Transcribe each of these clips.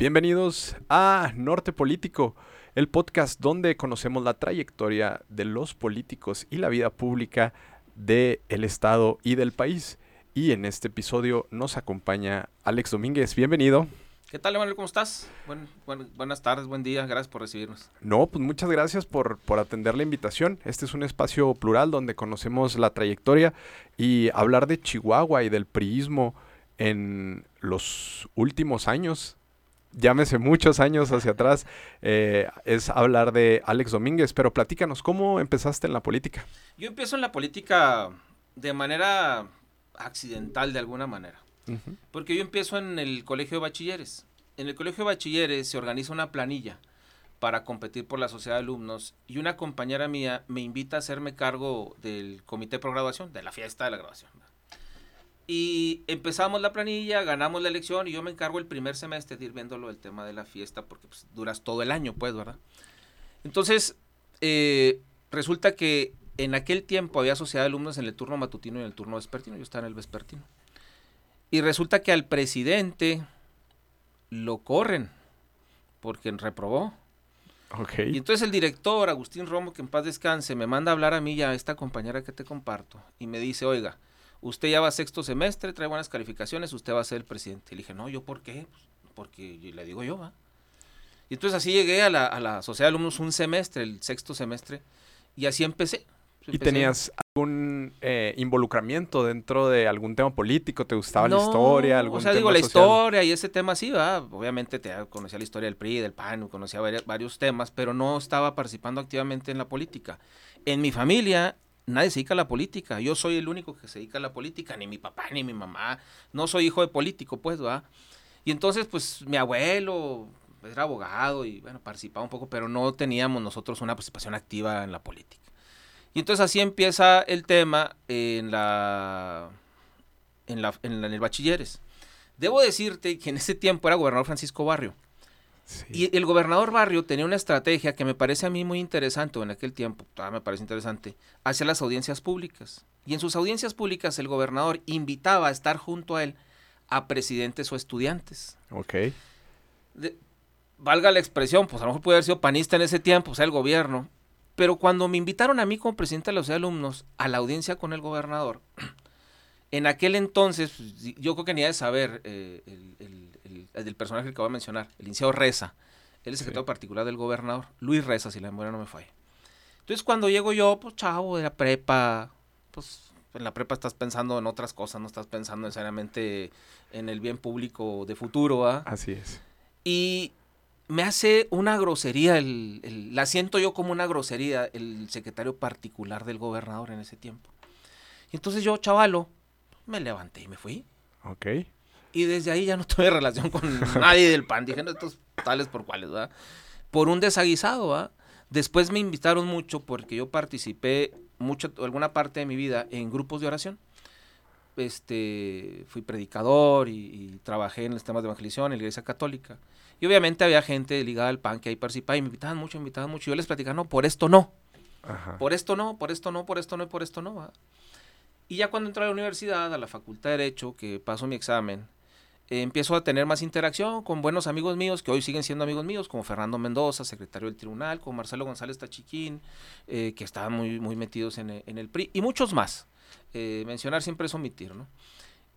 Bienvenidos a Norte Político, el podcast donde conocemos la trayectoria de los políticos y la vida pública del Estado y del país. Y en este episodio nos acompaña Alex Domínguez. Bienvenido. ¿Qué tal, Emanuel? ¿Cómo estás? buenas tardes, buen día. Gracias por recibirnos. No, pues muchas gracias por, por atender la invitación. Este es un espacio plural donde conocemos la trayectoria y hablar de Chihuahua y del priismo en los últimos años llámese muchos años hacia atrás, eh, es hablar de Alex Domínguez. Pero platícanos, ¿cómo empezaste en la política? Yo empiezo en la política de manera accidental, de alguna manera. Porque yo empiezo en el colegio de bachilleres. En el colegio de bachilleres se organiza una planilla para competir por la sociedad de alumnos y una compañera mía me invita a hacerme cargo del comité de graduación, de la fiesta de la graduación. Y empezamos la planilla, ganamos la elección y yo me encargo el primer semestre de ir viéndolo el tema de la fiesta porque pues, duras todo el año, pues, ¿verdad? Entonces, eh, resulta que en aquel tiempo había sociedad de alumnos en el turno matutino y en el turno vespertino. Yo estaba en el vespertino. Y resulta que al presidente lo corren porque reprobó. Okay. Y entonces el director, Agustín Romo, que en paz descanse, me manda a hablar a mí y a esta compañera que te comparto. Y me dice, oiga, usted ya va sexto semestre, trae buenas calificaciones, usted va a ser el presidente. Y le dije, no, ¿yo por qué? Pues, porque le digo yo, va. Y entonces así llegué a la, a la sociedad de alumnos un semestre, el sexto semestre, y así empecé. ¿Y tenías algún eh, involucramiento dentro de algún tema político? ¿Te gustaba la historia? Algún o sea, digo, la historia y ese tema sí, va. Obviamente te conocía la historia del PRI, del PAN, conocía varios temas, pero no estaba participando activamente en la política. En mi familia nadie se dedica a la política. Yo soy el único que se dedica a la política, ni mi papá, ni mi mamá. No soy hijo de político, pues, ¿va? Y entonces, pues, mi abuelo era abogado y, bueno, participaba un poco, pero no teníamos nosotros una participación activa en la política. Y entonces así empieza el tema en la, en, la, en, el bachilleres. Debo decirte que en ese tiempo era gobernador Francisco Barrio. Y el gobernador Barrio tenía una estrategia que me parece a mí muy interesante, o en aquel tiempo todavía me parece interesante, hacia las audiencias públicas. Y en sus audiencias públicas el gobernador invitaba a estar junto a él a presidentes o estudiantes. Ok. valga la expresión, pues a lo mejor puede haber sido panista en ese tiempo, o sea, el gobierno. Pero cuando me invitaron a mí como presidente de los alumnos a la audiencia con el gobernador, en aquel entonces, pues, yo creo que ni de saber eh, el del personaje que acabo de mencionar, el licenciado Reza, él es secretario particular del gobernador, Luis Reza, si la memoria no me falla. Entonces cuando llego yo, pues chavo de la prepa, pues en la prepa estás pensando en otras cosas, no estás pensando necesariamente en el bien público de futuro, ¿ah? Así es. Y me hace una grosería, el, la siento yo como una grosería, el secretario particular del gobernador en ese tiempo. Y entonces yo, chavalo, me levanté y me fui. Ok. Y desde ahí ya no tuve relación con nadie del PAN. Dije, no, estos tales por cuáles, ¿verdad? Por un desaguisado, ¿verdad? Después me invitaron mucho porque yo participé mucho, alguna parte de mi vida en grupos de oración. Este, fui predicador y, trabajé en los temas de evangelización en la iglesia católica. Y obviamente había gente ligada al PAN que ahí participaba y me invitaban mucho, me invitaban mucho. Y yo les platicaba, no, por esto no. Por esto no, por esto no, por esto no y por esto no. ¿verdad? Y ya cuando entré a la universidad, a la Facultad de Derecho, que paso mi examen, empiezo a tener más interacción con buenos amigos míos que hoy siguen siendo amigos míos, como Fernando Mendoza, secretario del tribunal, con Marcelo González Tachiquín, eh, que estaban muy, muy metidos en, el PRI, y muchos más. Eh, mencionar siempre es omitir, ¿no?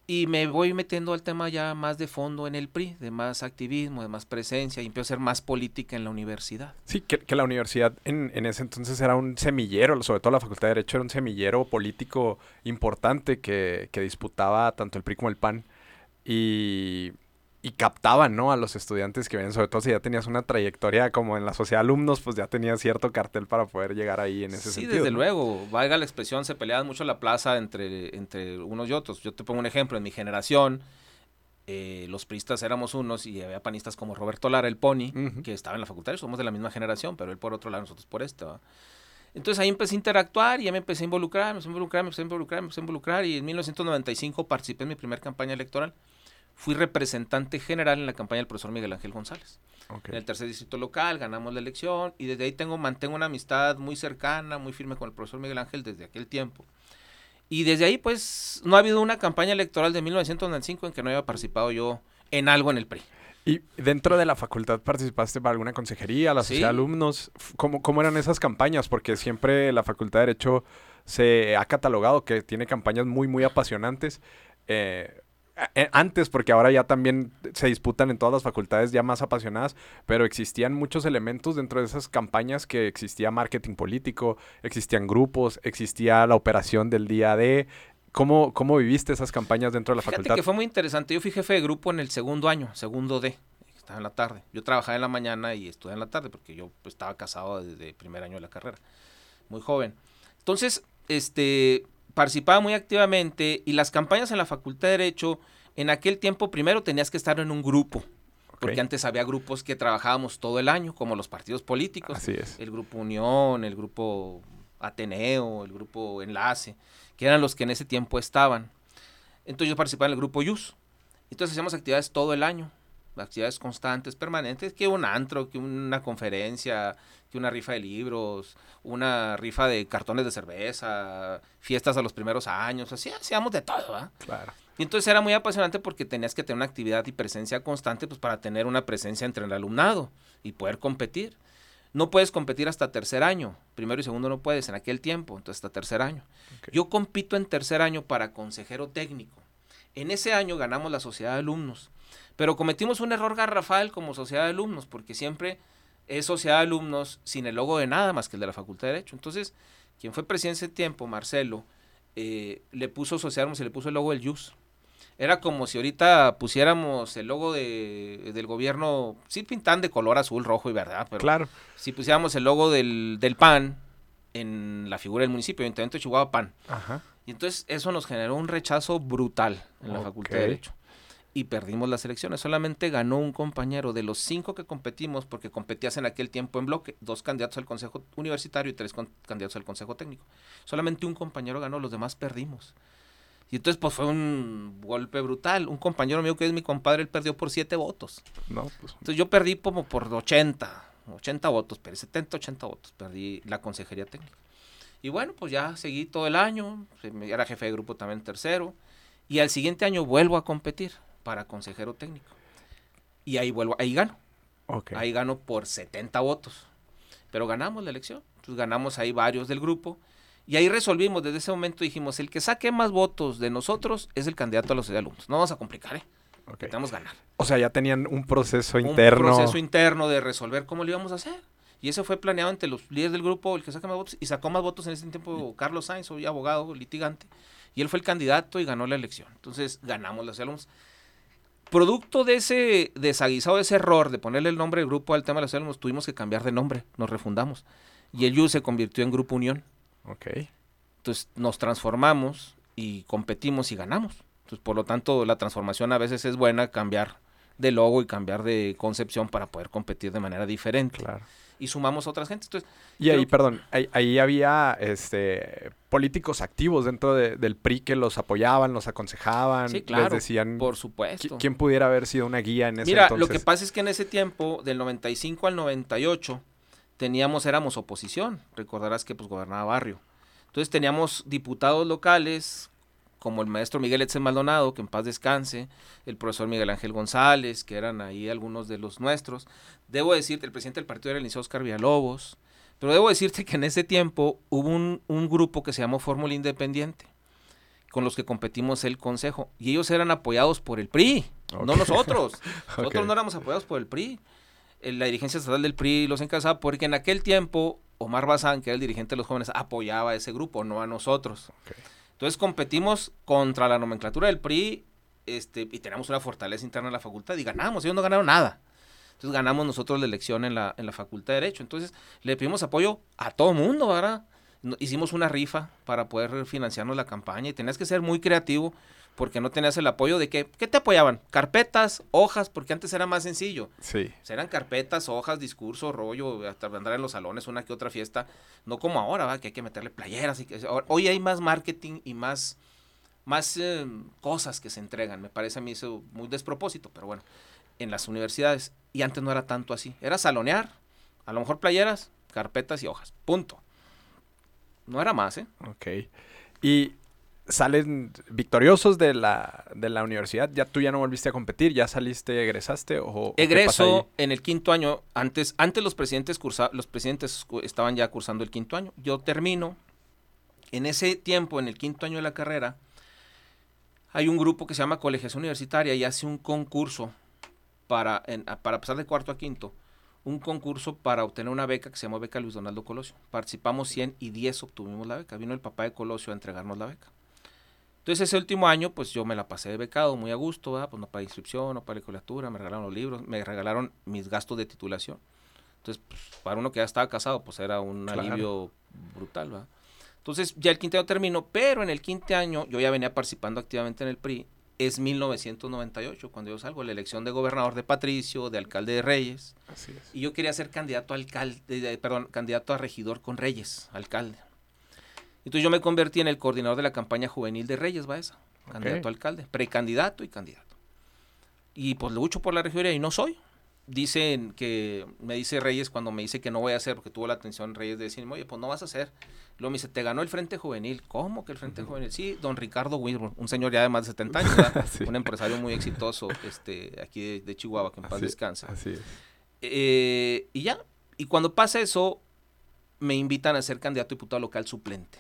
Y me voy metiendo al tema ya más de fondo en el PRI, de más activismo, de más presencia, y empiezo a hacer más política en la universidad. Sí, que, la universidad en, en, ese entonces era un semillero, sobre todo la Facultad de Derecho era un semillero político importante que, que disputaba tanto el PRI como el PAN y, captaban, ¿no? A los estudiantes que vienen, sobre todo si ya tenías una trayectoria como en la sociedad de alumnos, pues ya tenías cierto cartel para poder llegar ahí en ese sentido. Sí, desde luego, valga la expresión, se peleaban mucho la plaza entre, entre unos y otros. Yo te pongo un ejemplo, en mi generación, eh, los pristas éramos unos y había panistas como Roberto Lara, el Pony, que estaba en la facultad, somos de la misma generación, pero él por otro lado, nosotros por este, Entonces ahí empecé a interactuar y ya me empecé a involucrar, me empecé a involucrar, me empecé a involucrar, me empecé a involucrar y en 1995 participé en mi primera campaña electoral fui representante general en la campaña del profesor Miguel Ángel González. En el tercer distrito local ganamos la elección y desde ahí tengo, mantengo una amistad muy cercana, muy firme con el profesor Miguel Ángel desde aquel tiempo. Y desde ahí pues no ha habido una campaña electoral de 1995 en que no haya participado yo en algo en el PRI. ¿Y dentro de la facultad participaste para alguna consejería, la sociedad de alumnos? ¿Cómo, ¿Cómo eran esas campañas? Porque siempre la Facultad de Derecho se ha catalogado que tiene campañas muy, muy apasionantes. Eh, eh, antes, porque ahora ya también se disputan en todas las facultades ya más apasionadas, pero existían muchos elementos dentro de esas campañas que existía marketing político, existían grupos, existía la operación del día de... ¿Cómo, cómo viviste esas campañas dentro de la Fíjate facultad? que fue muy interesante. Yo fui jefe de grupo en el segundo año, segundo D, estaba en la tarde. Yo trabajaba en la mañana y estudié en la tarde porque yo pues, estaba casado desde el primer año de la carrera, muy joven. Entonces, este, participaba muy activamente y las campañas en la Facultad de Derecho, en aquel tiempo primero tenías que estar en un grupo. Porque antes había grupos que trabajábamos todo el año, como los partidos políticos. Así es. El grupo Unión, el grupo Ateneo, el grupo Enlace, que eran los que en ese tiempo estaban. Entonces yo participaba en el grupo YUS. Entonces hacíamos actividades todo el año, actividades constantes, permanentes, que un antro, que una conferencia, que una rifa de libros, una rifa de cartones de cerveza, fiestas a los primeros años, así hacíamos de todo, Claro. Y entonces era muy apasionante porque tenías que tener una actividad y presencia constante pues para tener una presencia entre el alumnado y poder competir. No puedes competir hasta tercer año, primero y segundo no puedes en aquel tiempo, entonces hasta tercer año. Yo compito en tercer año para consejero técnico. En ese año ganamos la sociedad de alumnos, pero cometimos un error garrafal como sociedad de alumnos porque siempre es sociedad de alumnos sin el logo de nada más que el de la Facultad de Derecho. Entonces, quien fue presidente ese tiempo, Marcelo, eh, le puso sociedad y le puso el logo del YUS. Era como si ahorita pusiéramos el logo de, del gobierno, sí pintan de color azul, rojo y verdad, pero claro. si pusiéramos el logo del, del PAN en la figura del municipio, Ayuntamiento de Chihuahua PAN. Ajá. Y entonces eso nos generó un rechazo brutal en la Facultad de Derecho. Y perdimos las elecciones. Solamente ganó un compañero de los cinco que competimos, porque competías en aquel tiempo en bloque, dos candidatos al Consejo Universitario y tres candidatos al Consejo Técnico. Solamente un compañero ganó, los demás perdimos. Y entonces, pues fue un golpe brutal. Un compañero mío que es mi compadre, él perdió por siete votos. No, pues. Entonces yo perdí como por 80, 80 votos, pero 70, 80 votos. Perdí la consejería técnica. Y bueno, pues ya seguí todo el año, era jefe de grupo también tercero. Y al siguiente año vuelvo a competir para consejero técnico. Y ahí vuelvo, ahí gano. Okay. Ahí gano por 70 votos. Pero ganamos la elección. Entonces ganamos ahí varios del grupo. Y ahí resolvimos, desde ese momento dijimos, el que saque más votos de nosotros es el candidato a los alumnos. No vamos a complicar, ¿eh? Okay. Necesitamos ganar. O sea, ya tenían un proceso interno. Un proceso interno de resolver cómo lo íbamos a hacer. Y eso fue planeado entre los líderes del grupo, el que saca más votos, y sacó más votos en ese tiempo Carlos Sainz, hoy abogado, litigante, y él fue el candidato y ganó la elección. Entonces ganamos los alumnos. Producto de ese desaguisado, de ese error de ponerle el nombre del grupo al tema de los alumnos, tuvimos que cambiar de nombre, nos refundamos. Y el YU se convirtió en Grupo Unión. Ok. Entonces nos transformamos y competimos y ganamos. Entonces, por lo tanto, la transformación a veces es buena, cambiar de logo y cambiar de concepción para poder competir de manera diferente. Claro y sumamos a otras gentes. Entonces, y ahí, perdón, ahí, ahí, había este políticos activos dentro de, del PRI que los apoyaban, los aconsejaban, sí, claro, les decían por supuesto. quién pudiera haber sido una guía en ese Mira, entonces. lo que pasa es que en ese tiempo, del 95 al 98, teníamos, éramos oposición. Recordarás que pues gobernaba Barrio. Entonces teníamos diputados locales, como el maestro Miguel Etzel Maldonado, que en paz descanse, el profesor Miguel Ángel González, que eran ahí algunos de los nuestros. Debo decirte, el presidente del partido era el liceo Oscar Villalobos, pero debo decirte que en ese tiempo hubo un, un grupo que se llamó Fórmula Independiente, con los que competimos el consejo, y ellos eran apoyados por el PRI, okay. no nosotros. Nosotros okay. no éramos apoyados por el PRI. La dirigencia estatal del PRI los encabezaba porque en aquel tiempo Omar Bazán, que era el dirigente de los jóvenes, apoyaba a ese grupo, no a nosotros. Okay. Entonces competimos contra la nomenclatura del PRI este, y tenemos una fortaleza interna en la facultad y ganamos, ellos no ganaron nada. Entonces ganamos nosotros la elección en la, en la facultad de Derecho. Entonces le pedimos apoyo a todo mundo, ¿verdad? Hicimos una rifa para poder financiarnos la campaña y tenías que ser muy creativo porque no tenías el apoyo de que, ¿qué te apoyaban? Carpetas, hojas, porque antes era más sencillo. Sí. O sea, eran carpetas, hojas, discurso, rollo, hasta andar en los salones, una que otra fiesta. No como ahora, ¿va? que hay que meterle playeras. Y que, hoy hay más marketing y más, más eh, cosas que se entregan. Me parece a mí eso muy despropósito, pero bueno, en las universidades. Y antes no era tanto así. Era salonear, a lo mejor playeras, carpetas y hojas. Punto. No era más, ¿eh? Ok. Y salen victoriosos de la, de la universidad, ya tú ya no volviste a competir, ya saliste, egresaste o egreso en el quinto año. Antes, antes los presidentes cursa, los presidentes estaban ya cursando el quinto año. Yo termino. En ese tiempo, en el quinto año de la carrera, hay un grupo que se llama Colegiación Universitaria y hace un concurso para, para pasar de cuarto a quinto un concurso para obtener una beca que se llama Beca Luis Donaldo Colosio. Participamos 100 y 10 obtuvimos la beca. Vino el papá de Colosio a entregarnos la beca. Entonces ese último año, pues yo me la pasé de becado, muy a gusto, pues no para inscripción, no para colegiatura, me regalaron los libros, me regalaron mis gastos de titulación. Entonces, pues, para uno que ya estaba casado, pues era un alivio brutal, ¿verdad? Entonces ya el quinto año terminó, pero en el quinto año yo ya venía participando activamente en el PRI es 1998, cuando yo salgo, la elección de gobernador de Patricio, de alcalde de Reyes. Y yo quería ser candidato a alcalde, perdón, candidato a regidor con Reyes, alcalde. Entonces yo me convertí en el coordinador de la campaña juvenil de Reyes, va esa, candidato a alcalde, precandidato y candidato. Y pues lucho por la regiduría y no soy dicen que me dice Reyes cuando me dice que no voy a hacer, porque tuvo la atención Reyes de decirme, oye, pues no vas a hacer. Luego me dice, te ganó el Frente Juvenil. ¿Cómo que el Frente Juvenil? Sí, don Ricardo Wilbur, un señor ya de más de 70 años, un empresario muy exitoso este, aquí de, Chihuahua, que en paz descansa. Así eh, y ya, y cuando pasa eso, me invitan a ser candidato a diputado local suplente.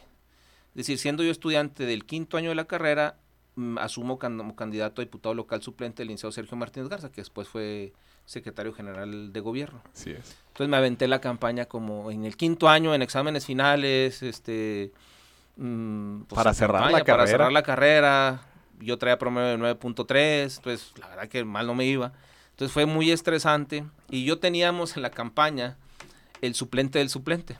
Es decir, siendo yo estudiante del quinto año de la carrera, mm, asumo como candidato a diputado local suplente el licenciado Sergio Martínez Garza, que después fue secretario general de gobierno. Así es. Entonces me aventé la campaña como en el quinto año, en exámenes finales, este... Mm, pues, para cerrar la carrera. Para cerrar la carrera. Yo traía promedio de 9.3, entonces la verdad que mal no me iba. Entonces fue muy estresante y yo teníamos en la campaña el suplente del suplente.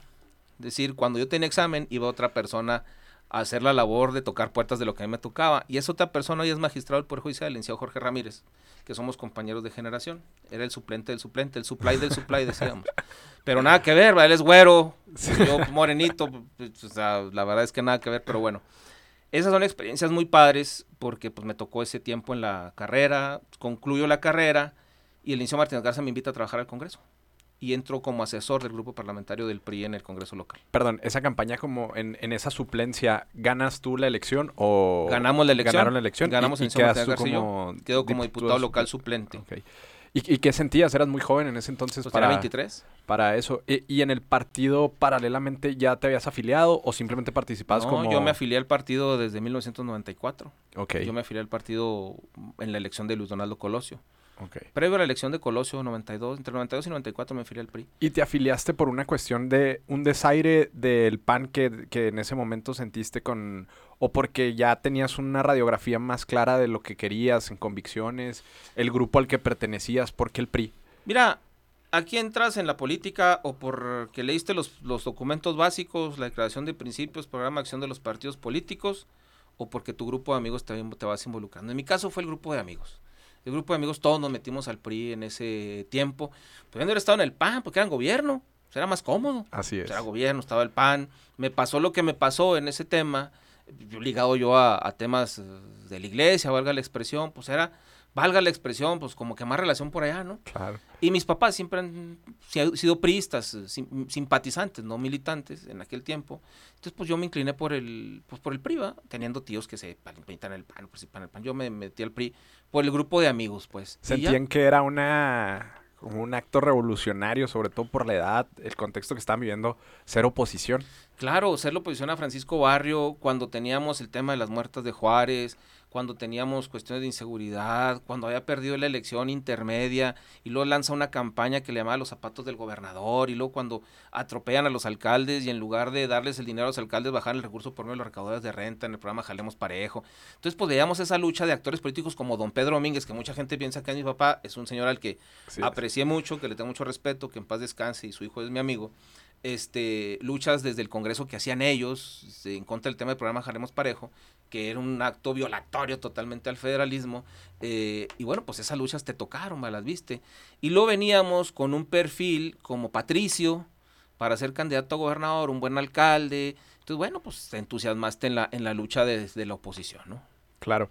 Es decir, cuando yo tenía examen iba otra persona a hacer la labor de tocar puertas de lo que a mí me tocaba. Y esa otra persona hoy es magistrado del Poder Judicial, el licenciado Jorge Ramírez que somos compañeros de generación. Era el suplente del suplente, el supply del supply, decíamos. Pero nada que ver, él es güero, yo morenito, pues, o sea, la verdad es que nada que ver, pero bueno. Esas son experiencias muy padres porque pues me tocó ese tiempo en la carrera, concluyo la carrera y el inicio Martínez Garza me invita a trabajar al Congreso y entro como asesor del grupo parlamentario del PRI en el Congreso local. Perdón, esa campaña como en, esa suplencia, ¿ganas tú la elección o...? Ganamos la elección. Ganaron la elección. Ganamos y, en quedas como Quedo como diputado, local suplente. ¿Y, qué sentías? ¿Eras muy joven en ese entonces? Pues para, 23. Para eso. ¿Y, en el partido paralelamente ya te habías afiliado o simplemente participabas no, yo me afilié al partido desde 1994. Ok. Yo me afilié al partido en la elección de Luis Donaldo Colosio. Previo a la elección de Colosio 92, entre 92 y 94 me afilié al PRI. ¿Y te afiliaste por una cuestión de un desaire del PAN que, que, en ese momento sentiste con... o porque ya tenías una radiografía más clara de lo que querías en convicciones, el grupo al que pertenecías, ¿por qué el PRI? Mira, aquí entras en la política o porque leíste los, los documentos básicos, la declaración de principios, programa de acción de los partidos políticos, o porque tu grupo de amigos también te vas involucrando. En mi caso fue el grupo de amigos el grupo de amigos, todos nos metimos al PRI en ese tiempo. Pudiendo haber estado en el PAN, porque eran gobierno, pues era más cómodo. Así es. era gobierno, estaba el PAN. Me pasó lo que me pasó en ese tema, yo ligado yo a, a temas de la iglesia, valga la expresión, pues era valga la expresión, pues como que más relación por allá, ¿no? Claro. Y mis papás siempre han sido priistas, simpatizantes, no militantes en aquel tiempo. Entonces, pues yo me incliné por el, pues por el PRI, ¿va? teniendo tíos que se pintan el pan, participan en el pan. Yo me metí al PRI por el grupo de amigos, pues. Sentían que era una como un acto revolucionario, sobre todo por la edad, el contexto que estaban viviendo, ser oposición. Claro, ser la oposición a Francisco Barrio, cuando teníamos el tema de las muertas de Juárez, cuando teníamos cuestiones de inseguridad, cuando había perdido la elección intermedia y luego lanza una campaña que le llamaba los zapatos del gobernador y luego cuando atropellan a los alcaldes y en lugar de darles el dinero a los alcaldes bajan el recurso por medio de los recaudadores de renta en el programa Jalemos Parejo. Entonces pues veíamos esa lucha de actores políticos como don Pedro Domínguez, que mucha gente piensa que es mi papá, es un señor al que aprecié mucho, que le tengo mucho respeto, que en paz descanse y su hijo es mi amigo este, luchas desde el Congreso que hacían ellos en contra del tema del programa Jalemos Parejo, que era un acto violatorio totalmente al federalismo. Eh, y bueno, pues esas luchas te tocaron, me las viste. Y luego veníamos con un perfil como Patricio para ser candidato a gobernador, un buen alcalde. Entonces, bueno, pues te entusiasmaste en la, en la lucha desde de la oposición, ¿no? Claro.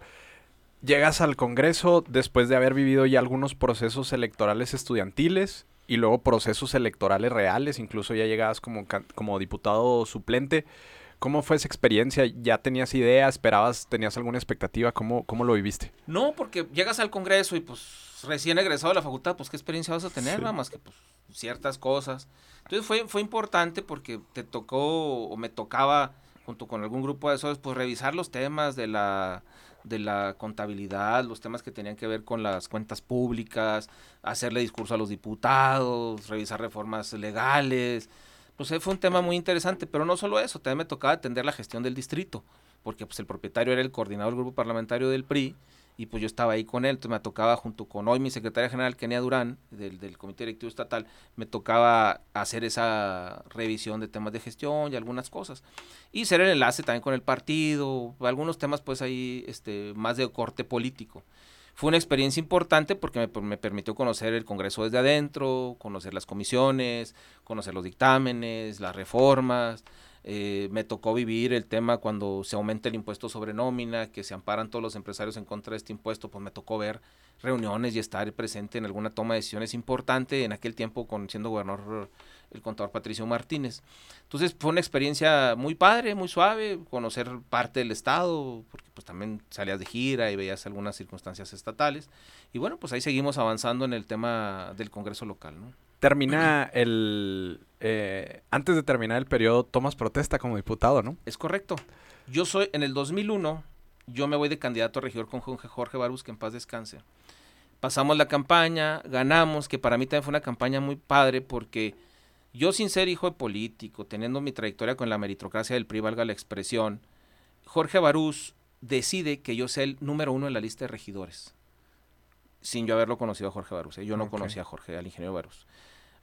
Llegas al Congreso después de haber vivido ya algunos procesos electorales estudiantiles y luego procesos electorales reales, incluso ya llegabas como, como diputado suplente. ¿Cómo fue esa experiencia? ¿Ya tenías idea? ¿Esperabas? ¿Tenías alguna expectativa? ¿Cómo, cómo lo viviste? No, porque llegas al Congreso y pues recién egresado de la facultad, pues qué experiencia vas a tener, nada más que pues ciertas cosas. Entonces fue, fue importante porque te tocó o me tocaba junto con algún grupo de esos, pues revisar los temas de la, de la contabilidad, los temas que tenían que ver con las cuentas públicas, hacerle discurso a los diputados, revisar reformas legales, pues fue un tema muy interesante, pero no solo eso, también me tocaba atender la gestión del distrito, porque pues el propietario era el coordinador del grupo parlamentario del PRI, y pues yo estaba ahí con él, entonces me tocaba junto con hoy mi secretaria general Kenia Durán, del, del Comité Directivo Estatal, me tocaba hacer esa revisión de temas de gestión y algunas cosas. Y ser el enlace también con el partido, algunos temas pues ahí este, más de corte político. Fue una experiencia importante porque me, permitió conocer el Congreso desde adentro, conocer las comisiones, conocer los dictámenes, las reformas. Eh, me tocó vivir el tema cuando se aumenta el impuesto sobre nómina, que se amparan todos los empresarios en contra de este impuesto, pues me tocó ver reuniones y estar presente en alguna toma de decisiones importante en aquel tiempo con siendo gobernador el contador Patricio Martínez. Entonces fue una experiencia muy padre, muy suave, conocer parte del Estado, porque pues también salías de gira y veías algunas circunstancias estatales. Y bueno, pues ahí seguimos avanzando en el tema del Congreso local. ¿no? Termina el... Eh, antes de terminar el periodo, tomas protesta como diputado, ¿no? Es correcto. Yo soy, en el 2001, yo me voy de candidato a regidor con Jorge Barús, que en paz descanse. Pasamos la campaña, ganamos, que para mí también fue una campaña muy padre porque yo sin ser hijo de político, teniendo mi trayectoria con la meritocracia del PRI, valga la expresión, Jorge Barús decide que yo sea el número uno en la lista de regidores. Sin yo haberlo conocido a Jorge Barús. ¿eh? Yo no conocía a Jorge, al ingeniero Barús.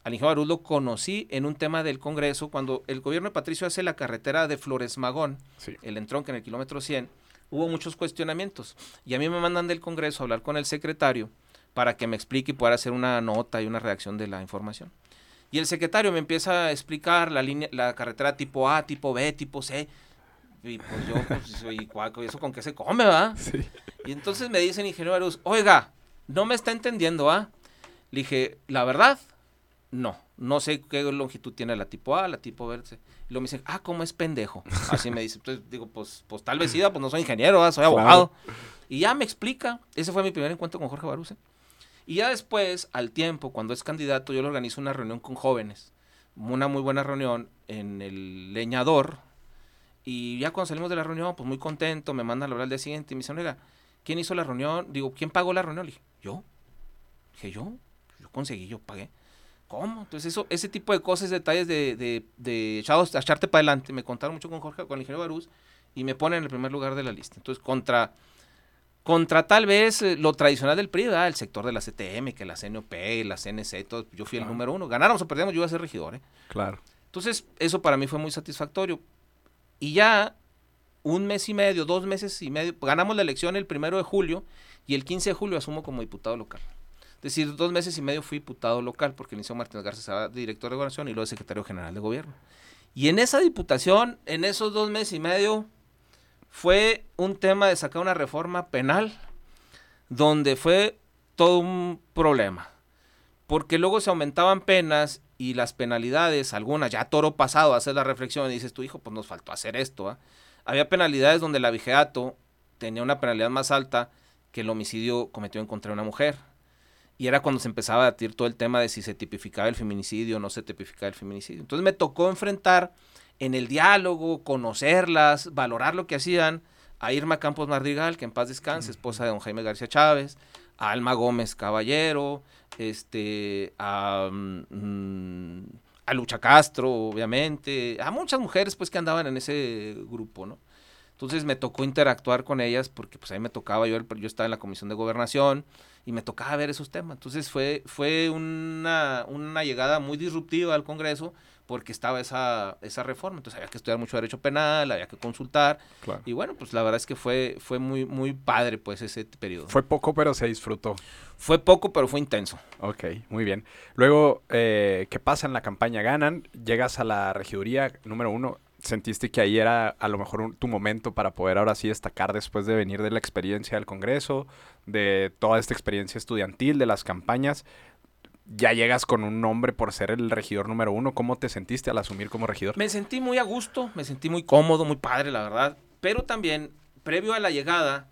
Al ingeniero Barús lo conocí en un tema del Congreso cuando el gobierno de Patricio hace la carretera de Flores Magón, el entronque en el kilómetro 100. Hubo muchos cuestionamientos. Y a mí me mandan del Congreso a hablar con el secretario para que me explique y pueda hacer una nota y una redacción de la información. Y el secretario me empieza a explicar la línea, la carretera tipo A, tipo B, tipo C. Y pues yo, pues, ¿y eso con qué se come, va? Y entonces me dicen, ingeniero Aruz, oiga, no me está entendiendo, ¿ah? Le dije, la verdad, no. No sé qué longitud tiene la tipo A, la tipo B. Y luego me dicen, ah, ¿cómo es pendejo? Así me dice. Entonces digo, pues, pues tal vez sí, pues no soy ingeniero, soy abogado. Y ya me explica. Ese fue mi primer encuentro con Jorge Baruse. Y ya después, al tiempo, cuando es candidato, yo le organizo una reunión con jóvenes. Una muy buena reunión en el leñador. Y ya cuando salimos de la reunión, pues muy contento, me mandan la hora al día siguiente y me dicen, oiga, ¿quién hizo la reunión? Digo, ¿quién pagó la reunión? Le dije, ¿yo? Dije, ¿yo? Yo conseguí, yo pagué. ¿Cómo? Entonces, eso, ese tipo de cosas, detalles de, de, de echados, echarte para adelante, me contaron mucho con Jorge, con el ingeniero Barús, y me ponen en el primer lugar de la lista. Entonces, contra contra tal vez eh, lo tradicional del PRI, el sector de la CTM, que la CNOP, la CNC, todo, yo fui el número uno. Ganáramos o perdíamos, yo iba a ser regidor. ¿eh? Claro. Entonces, eso para mí fue muy satisfactorio. Y ya un mes y medio, dos meses y medio, ganamos la elección el primero de julio y el 15 de julio asumo como diputado local. Es decir, dos meses y medio fui diputado local porque inició Martínez Garza estaba director de gobernación y luego secretario general de gobierno. Y en esa diputación, en esos dos meses y medio, fue un tema de sacar una reforma penal donde fue todo un problema. Porque luego se aumentaban penas y las penalidades, algunas, ya toro pasado, hacer la reflexión y dices, tu hijo, pues nos faltó hacer esto. ¿ah?". Había penalidades donde el abigeato tenía una penalidad más alta que el homicidio cometido en contra de una mujer. Y era cuando se empezaba a debatir todo el tema de si se tipificaba el feminicidio o no se tipificaba el feminicidio. Entonces me tocó enfrentar en el diálogo, conocerlas, valorar lo que hacían, a Irma Campos Madrigal, que en paz descanse, esposa de don Jaime García Chávez, a Alma Gómez Caballero, este, a, mm, a Lucha Castro, obviamente, a muchas mujeres pues que andaban en ese grupo, ¿no? Entonces me tocó interactuar con ellas porque pues ahí me tocaba, yo, yo estaba en la comisión de gobernación y me tocaba ver esos temas. Entonces fue, fue una, una llegada muy disruptiva al Congreso porque estaba esa, esa reforma. Entonces había que estudiar mucho derecho penal, había que consultar. Y bueno, pues la verdad es que fue, fue muy, muy padre pues ese periodo. Fue poco, pero se disfrutó. Fue poco, pero fue intenso. Ok, muy bien. Luego, eh, ¿qué pasa en la campaña? Ganan, llegas a la regiduría número uno. ¿Sentiste que ahí era a lo mejor tu momento para poder ahora sí destacar después de venir de la experiencia del Congreso, de toda esta experiencia estudiantil, de las campañas? Ya llegas con un nombre por ser el regidor número uno. ¿Cómo te sentiste al asumir como regidor? Me sentí muy a gusto, me sentí muy cómodo, muy padre, la verdad. Pero también, previo a la llegada,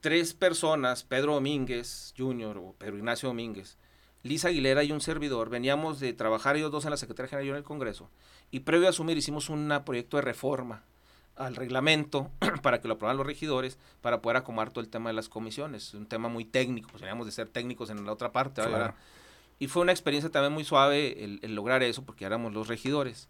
tres personas, Pedro Domínguez Jr. o Pedro Ignacio Domínguez, Lisa Aguilera y un servidor, veníamos de trabajar ellos dos en la Secretaría General y yo en el Congreso. Y previo a asumir hicimos un proyecto de reforma al reglamento para que lo aprobaran los regidores para poder acomodar todo el tema de las comisiones. Un tema muy técnico, pues teníamos de ser técnicos en la otra parte. Y fue una experiencia también muy suave el, lograr eso porque éramos los regidores.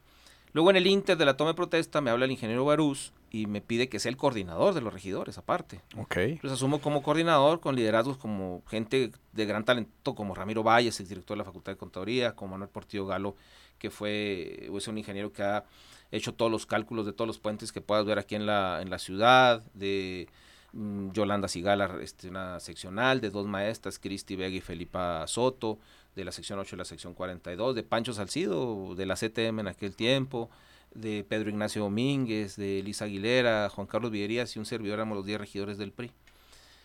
Luego en el Inter de la toma de protesta me habla el ingeniero Barús y me pide que sea el coordinador de los regidores aparte. Ok. Pues asumo como coordinador con liderazgos como gente de gran talento como Ramiro Valles, el director de la Facultad de Contaduría, como Manuel Portillo Galo, que fue es un ingeniero que ha hecho todos los cálculos de todos los puentes que puedas ver aquí en la, en la ciudad, de mm, Yolanda Sigala, este, una seccional, de dos maestras, Cristi Vega y Felipa Soto, de la sección 8 y la sección 42, de Pancho Salcido, de la CTM en aquel tiempo, de Pedro Ignacio Domínguez, de Elisa Aguilera, Juan Carlos Villerías y un servidor, éramos los 10 regidores del PRI.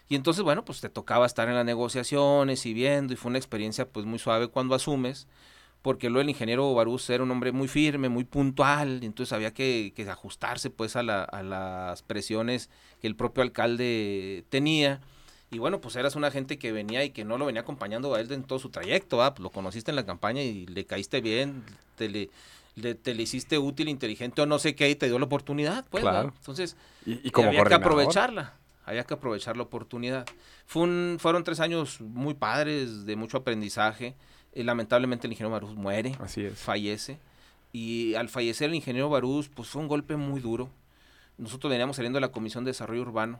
Y entonces, bueno, pues te tocaba estar en las negociaciones y viendo, y fue una experiencia pues muy suave cuando asumes, porque luego el ingeniero Barús era un hombre muy firme, muy puntual, y entonces había que, ajustarse pues a, las presiones que el propio alcalde tenía. Y bueno, pues eras una gente que venía y que no lo venía acompañando a él en todo su trayecto, pues lo conociste en la campaña y le caíste bien, te le, te le hiciste útil, inteligente o no sé qué y te dio la oportunidad, pues. Claro. Entonces, ¿Y, como había que aprovecharla, había que aprovechar la oportunidad. Fue un, fueron tres años muy padres, de mucho aprendizaje eh, lamentablemente el ingeniero Barús muere, Así es. fallece. Y al fallecer el ingeniero Barús, pues fue un golpe muy duro. Nosotros veníamos saliendo de la Comisión de Desarrollo Urbano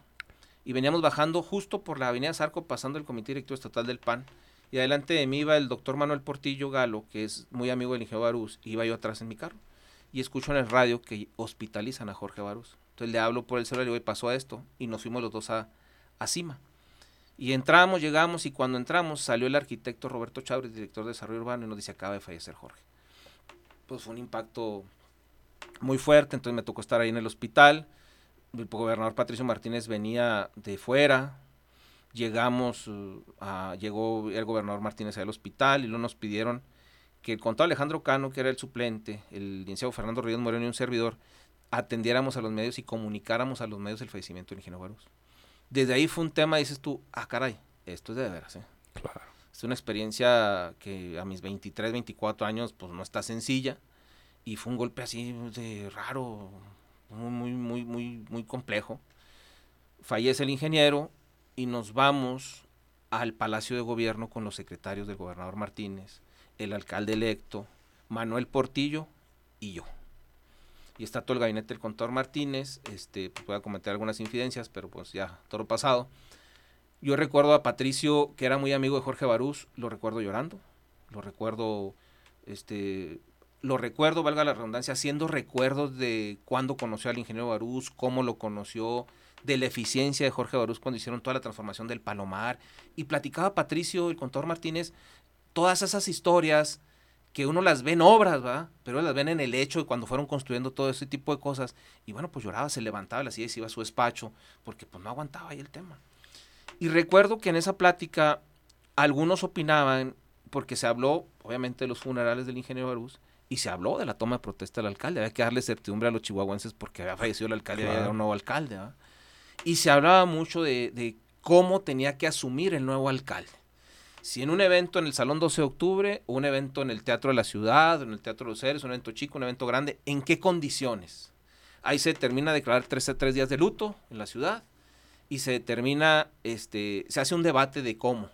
y veníamos bajando justo por la Avenida Zarco, pasando el Comité Director Estatal del PAN. Y adelante de mí iba el doctor Manuel Portillo Galo, que es muy amigo del ingeniero Barús, y iba yo atrás en mi carro. Y escucho en el radio que hospitalizan a Jorge Barús. Entonces le hablo por el celular y digo, pasó a esto. Y nos fuimos los dos a, a Cima. Y entramos, llegamos y cuando entramos salió el arquitecto Roberto Chávez, director de desarrollo urbano, y nos dice, acaba de fallecer Jorge. Pues fue un impacto muy fuerte, entonces me tocó estar ahí en el hospital. El gobernador Patricio Martínez venía de fuera, llegamos, uh, a, llegó el gobernador Martínez al hospital y luego nos pidieron que el contador Alejandro Cano, que era el suplente, el licenciado Fernando Ríos Moreno y un servidor, atendiéramos a los medios y comunicáramos a los medios el fallecimiento del ingeniero Barús desde ahí fue un tema, dices tú, ah, caray, esto es de veras, ¿eh? Claro. Es una experiencia que a mis 23, 24 años, pues no está sencilla. Y fue un golpe así de raro, muy, muy, muy, muy complejo. Fallece el ingeniero y nos vamos al Palacio de Gobierno con los secretarios del gobernador Martínez, el alcalde electo, Manuel Portillo y yo y está todo el gabinete del contador Martínez, este, pues voy a cometer algunas infidencias, pero pues ya, todo pasado. Yo recuerdo a Patricio, que era muy amigo de Jorge Barús, lo recuerdo llorando, lo recuerdo, este, lo recuerdo, valga la redundancia, haciendo recuerdos de cuándo conoció al ingeniero Barús, cómo lo conoció, de la eficiencia de Jorge Barús cuando hicieron toda la transformación del Palomar, y platicaba Patricio, el contador Martínez, todas esas historias, que uno las ve en obras, ¿va? Pero las ven en el hecho de cuando fueron construyendo todo ese tipo de cosas. Y bueno, pues lloraba, se levantaba la silla iba a su despacho, porque pues no aguantaba ahí el tema. Y recuerdo que en esa plática algunos opinaban, porque se habló, obviamente, de los funerales del ingeniero Barús, y se habló de la toma de protesta del alcalde. Había que darle certidumbre a los chihuahuenses porque había fallecido el alcalde y había un nuevo alcalde, ¿va? Y se hablaba mucho de, de cómo tenía que asumir el nuevo alcalde si en un evento en el Salón 12 de Octubre, un evento en el Teatro de la Ciudad, en el Teatro de los Seres, un evento chico, un evento grande, ¿en qué condiciones? Ahí se termina de declarar tres, tres días de luto en la ciudad y se determina, este, se hace un debate de cómo.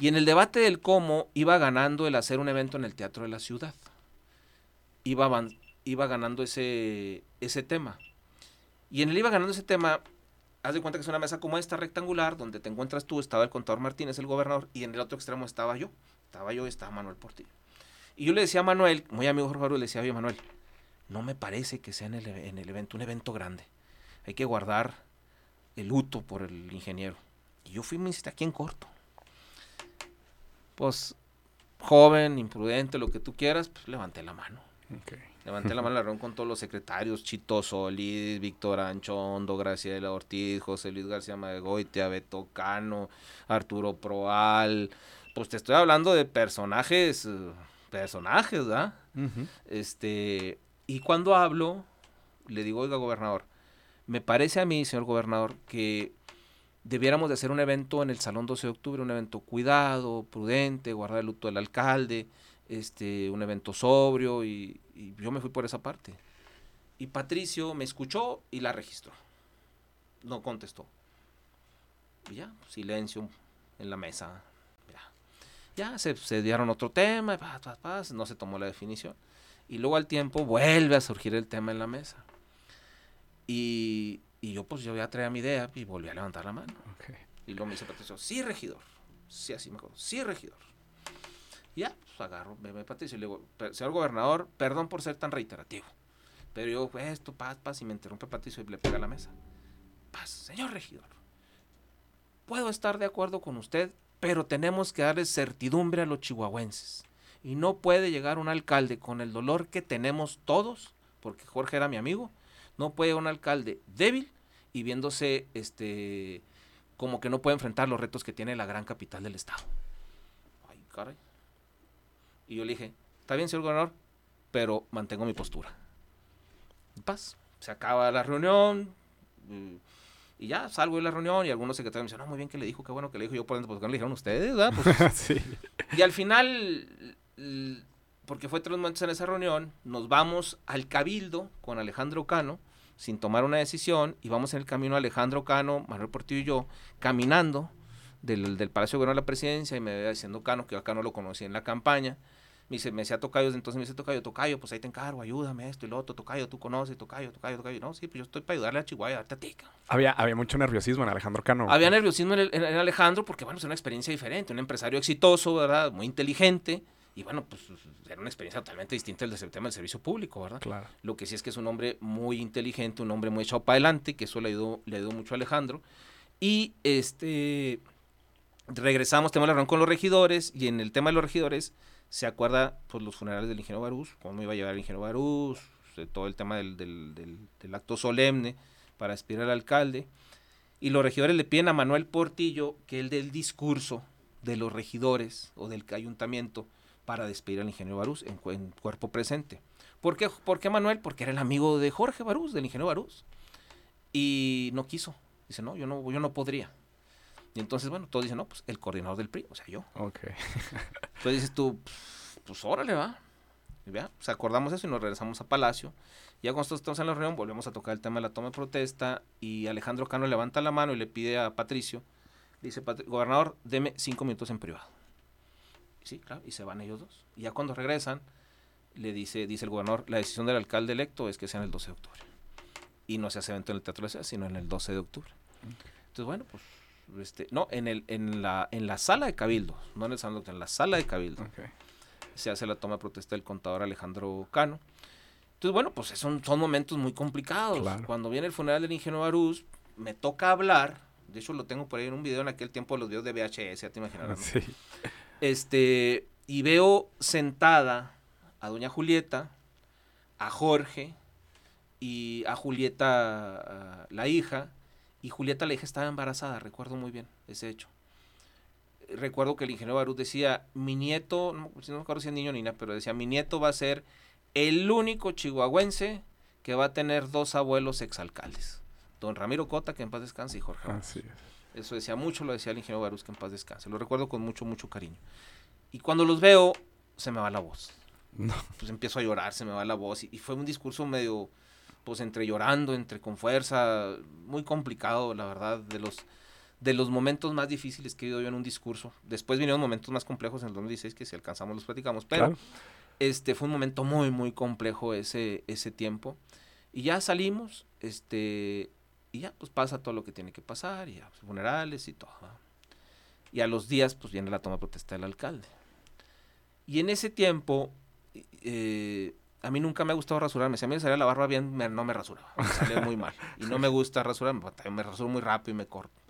Y en el debate del cómo iba ganando el hacer un evento en el Teatro de la Ciudad. Iba, iba ganando ese, ese tema. Y en el iba ganando ese tema, haz de cuenta que es una mesa como esta rectangular, donde te encuentras tú, estaba el contador Martínez, el gobernador, y en el otro extremo estaba yo. Estaba yo y estaba Manuel Portillo. Y yo le decía a Manuel, muy amigo Jorge le decía, oye Manuel, no me parece que sea en el, en el evento, un evento grande. Hay que guardar el luto por el ingeniero. Y yo fui, me hiciste aquí en corto. Pues, joven, imprudente, lo que tú quieras, pues levanté la mano. Levanté la mano la reunión con todos los secretarios, Chito Solís, Víctor Anchondo, Graciela Ortiz, José Luis García Magoitia, Beto Cano, Arturo Proal, Pues te estoy hablando de personajes, eh, personajes, ¿verdad? Este, y cuando hablo, le digo, oiga, gobernador, me parece a mí, señor gobernador, que debiéramos de hacer un evento en el Salón 12 de Octubre, un evento cuidado, prudente, guardar el luto del alcalde, este, un evento sobrio, y, y yo me fui por esa parte. Y Patricio me escuchó y la registró. No contestó. Y ya, silencio en la mesa. Ya, se, se, dieron otro tema, no se tomó la definición. Y luego al tiempo vuelve a surgir el tema en la mesa. Y, y yo pues yo ya traía mi idea y volví a levantar la mano. Y luego me dice Patricio, sí, regidor. Sí, así me acuerdo. Sí, regidor. Ya, pues agarro, me ve Patricio y le digo, señor gobernador, perdón por ser tan reiterativo. Pero yo, pues, esto, paz, paz, y me interrumpe Patricio y le pega a la mesa. Paz, señor regidor. Puedo estar de acuerdo con usted, pero tenemos que darle certidumbre a los chihuahuenses. Y no puede llegar un alcalde con el dolor que tenemos todos, porque Jorge era mi amigo, no puede un alcalde débil y viéndose este como que no puede enfrentar los retos que tiene la gran capital del estado. Ay, caray. Y yo le dije, está bien, señor gobernador, pero mantengo mi postura. paz. Se acaba la reunión. Mm, y ya salgo de la reunión y algunos secretarios me dicen, no, muy bien que le dijo, qué bueno que le dijo. Yo por dentro, pues, ¿qué le dijeron ustedes? Pues, sí. Y al final, porque fue tres momentos en esa reunión, nos vamos al Cabildo con Alejandro Cano, sin tomar una decisión, y vamos en el camino Alejandro Cano, Manuel Portillo y yo, caminando del, del Palacio de Gobierno a la presidencia, y me veía diciendo Cano, que yo acá no lo conocí en la campaña, me dice, me decía Tocayo, entonces me dice Tocayo, Tocayo, pues ahí te encargo, ayúdame esto y lo otro, Tocayo, tú conoces, Tocayo, Tocayo, Tocayo, no, sí, pues yo estoy para ayudarle a Chihuahua, a tica. Había, había mucho nerviosismo en Alejandro Cano. Había nerviosismo en, en, Alejandro porque, bueno, es una experiencia diferente, un empresario exitoso, ¿verdad? Muy inteligente, y bueno, pues era una experiencia totalmente distinta del tema del servicio público, ¿verdad? Claro. Lo que sí es que es un hombre muy inteligente, un hombre muy echado para adelante, que eso le ayudó, le ayudó mucho a Alejandro. Y este regresamos, tenemos la reunión con los regidores, y en el tema de los regidores se acuerda pues los funerales del ingeniero Barús, cómo iba a llevar el ingeniero Barús, todo el tema del, del, del, acto solemne para despedir al alcalde. Y los regidores le piden a Manuel Portillo que él dé el discurso de los regidores o del ayuntamiento para despedir al ingeniero Barús en, cuerpo presente. ¿Por qué, ¿Por qué, Manuel? Porque era el amigo de Jorge Barús, del ingeniero Barús. Y no quiso. Dice, no, yo no, yo no podría. Y entonces, bueno, todos dicen, no, pues el coordinador del PRI, o sea, yo. Ok. entonces dices tú, pues órale, va. Y vea, pues acordamos eso y nos regresamos a Palacio. Ya cuando estamos en la reunión, volvemos a tocar el tema de la toma de protesta y Alejandro Cano levanta la mano y le pide a Patricio, dice, gobernador, deme cinco minutos en privado. Sí, claro, y se van ellos dos. Y ya cuando regresan, le dice, dice el gobernador, la decisión del alcalde electo es que sea en el 12 de octubre. Y no se hace evento en el Teatro de la Ciudad, sino en el 12 de octubre. Entonces, bueno, pues, este, no, en, el, en, la, en la sala de Cabildo, no en el salón, en la sala de Cabildo, se hace la toma de protesta del contador Alejandro Cano. Entonces, bueno, pues son, son momentos muy complicados. Cuando viene el funeral del ingeniero Barús, me toca hablar, de hecho lo tengo por ahí en un video en aquel tiempo, los videos de VHS, ya te imaginarás. Sí. Este, y veo sentada a doña Julieta, a Jorge y a Julieta, la hija, y Julieta la hija estaba embarazada, recuerdo muy bien ese hecho. Recuerdo que el ingeniero Barú decía, mi nieto, no, no me acuerdo si es niño ni nada, pero decía, mi nieto va a ser el único chihuahuense que va a tener dos abuelos exalcaldes. Don Ramiro Cota, que en paz descanse, y Jorge. Así es. Eso decía mucho, lo decía el ingeniero Barús, que en paz descanse. Lo recuerdo con mucho, mucho cariño. Y cuando los veo, se me va la voz. Pues empiezo a llorar, se me va la voz. Y, fue un discurso medio, pues entre llorando, entre con fuerza, muy complicado, la verdad, de los, de los momentos más difíciles que he vivido yo en un discurso. Después vinieron momentos más complejos en el 2016 que si alcanzamos los platicamos, pero este fue un momento muy, muy complejo ese, ese tiempo. Y ya salimos, este, y ya, pues pasa todo lo que tiene que pasar, y ya, pues, funerales y todo. Y a los días, pues viene la toma de protesta del alcalde. Y en ese tiempo, eh, a mí nunca me ha gustado rasurarme. Si a mí me salía la barba bien, no me rasuraba. Me salía muy mal. Y no me gusta rasurarme, me rasuro muy rápido y me corto.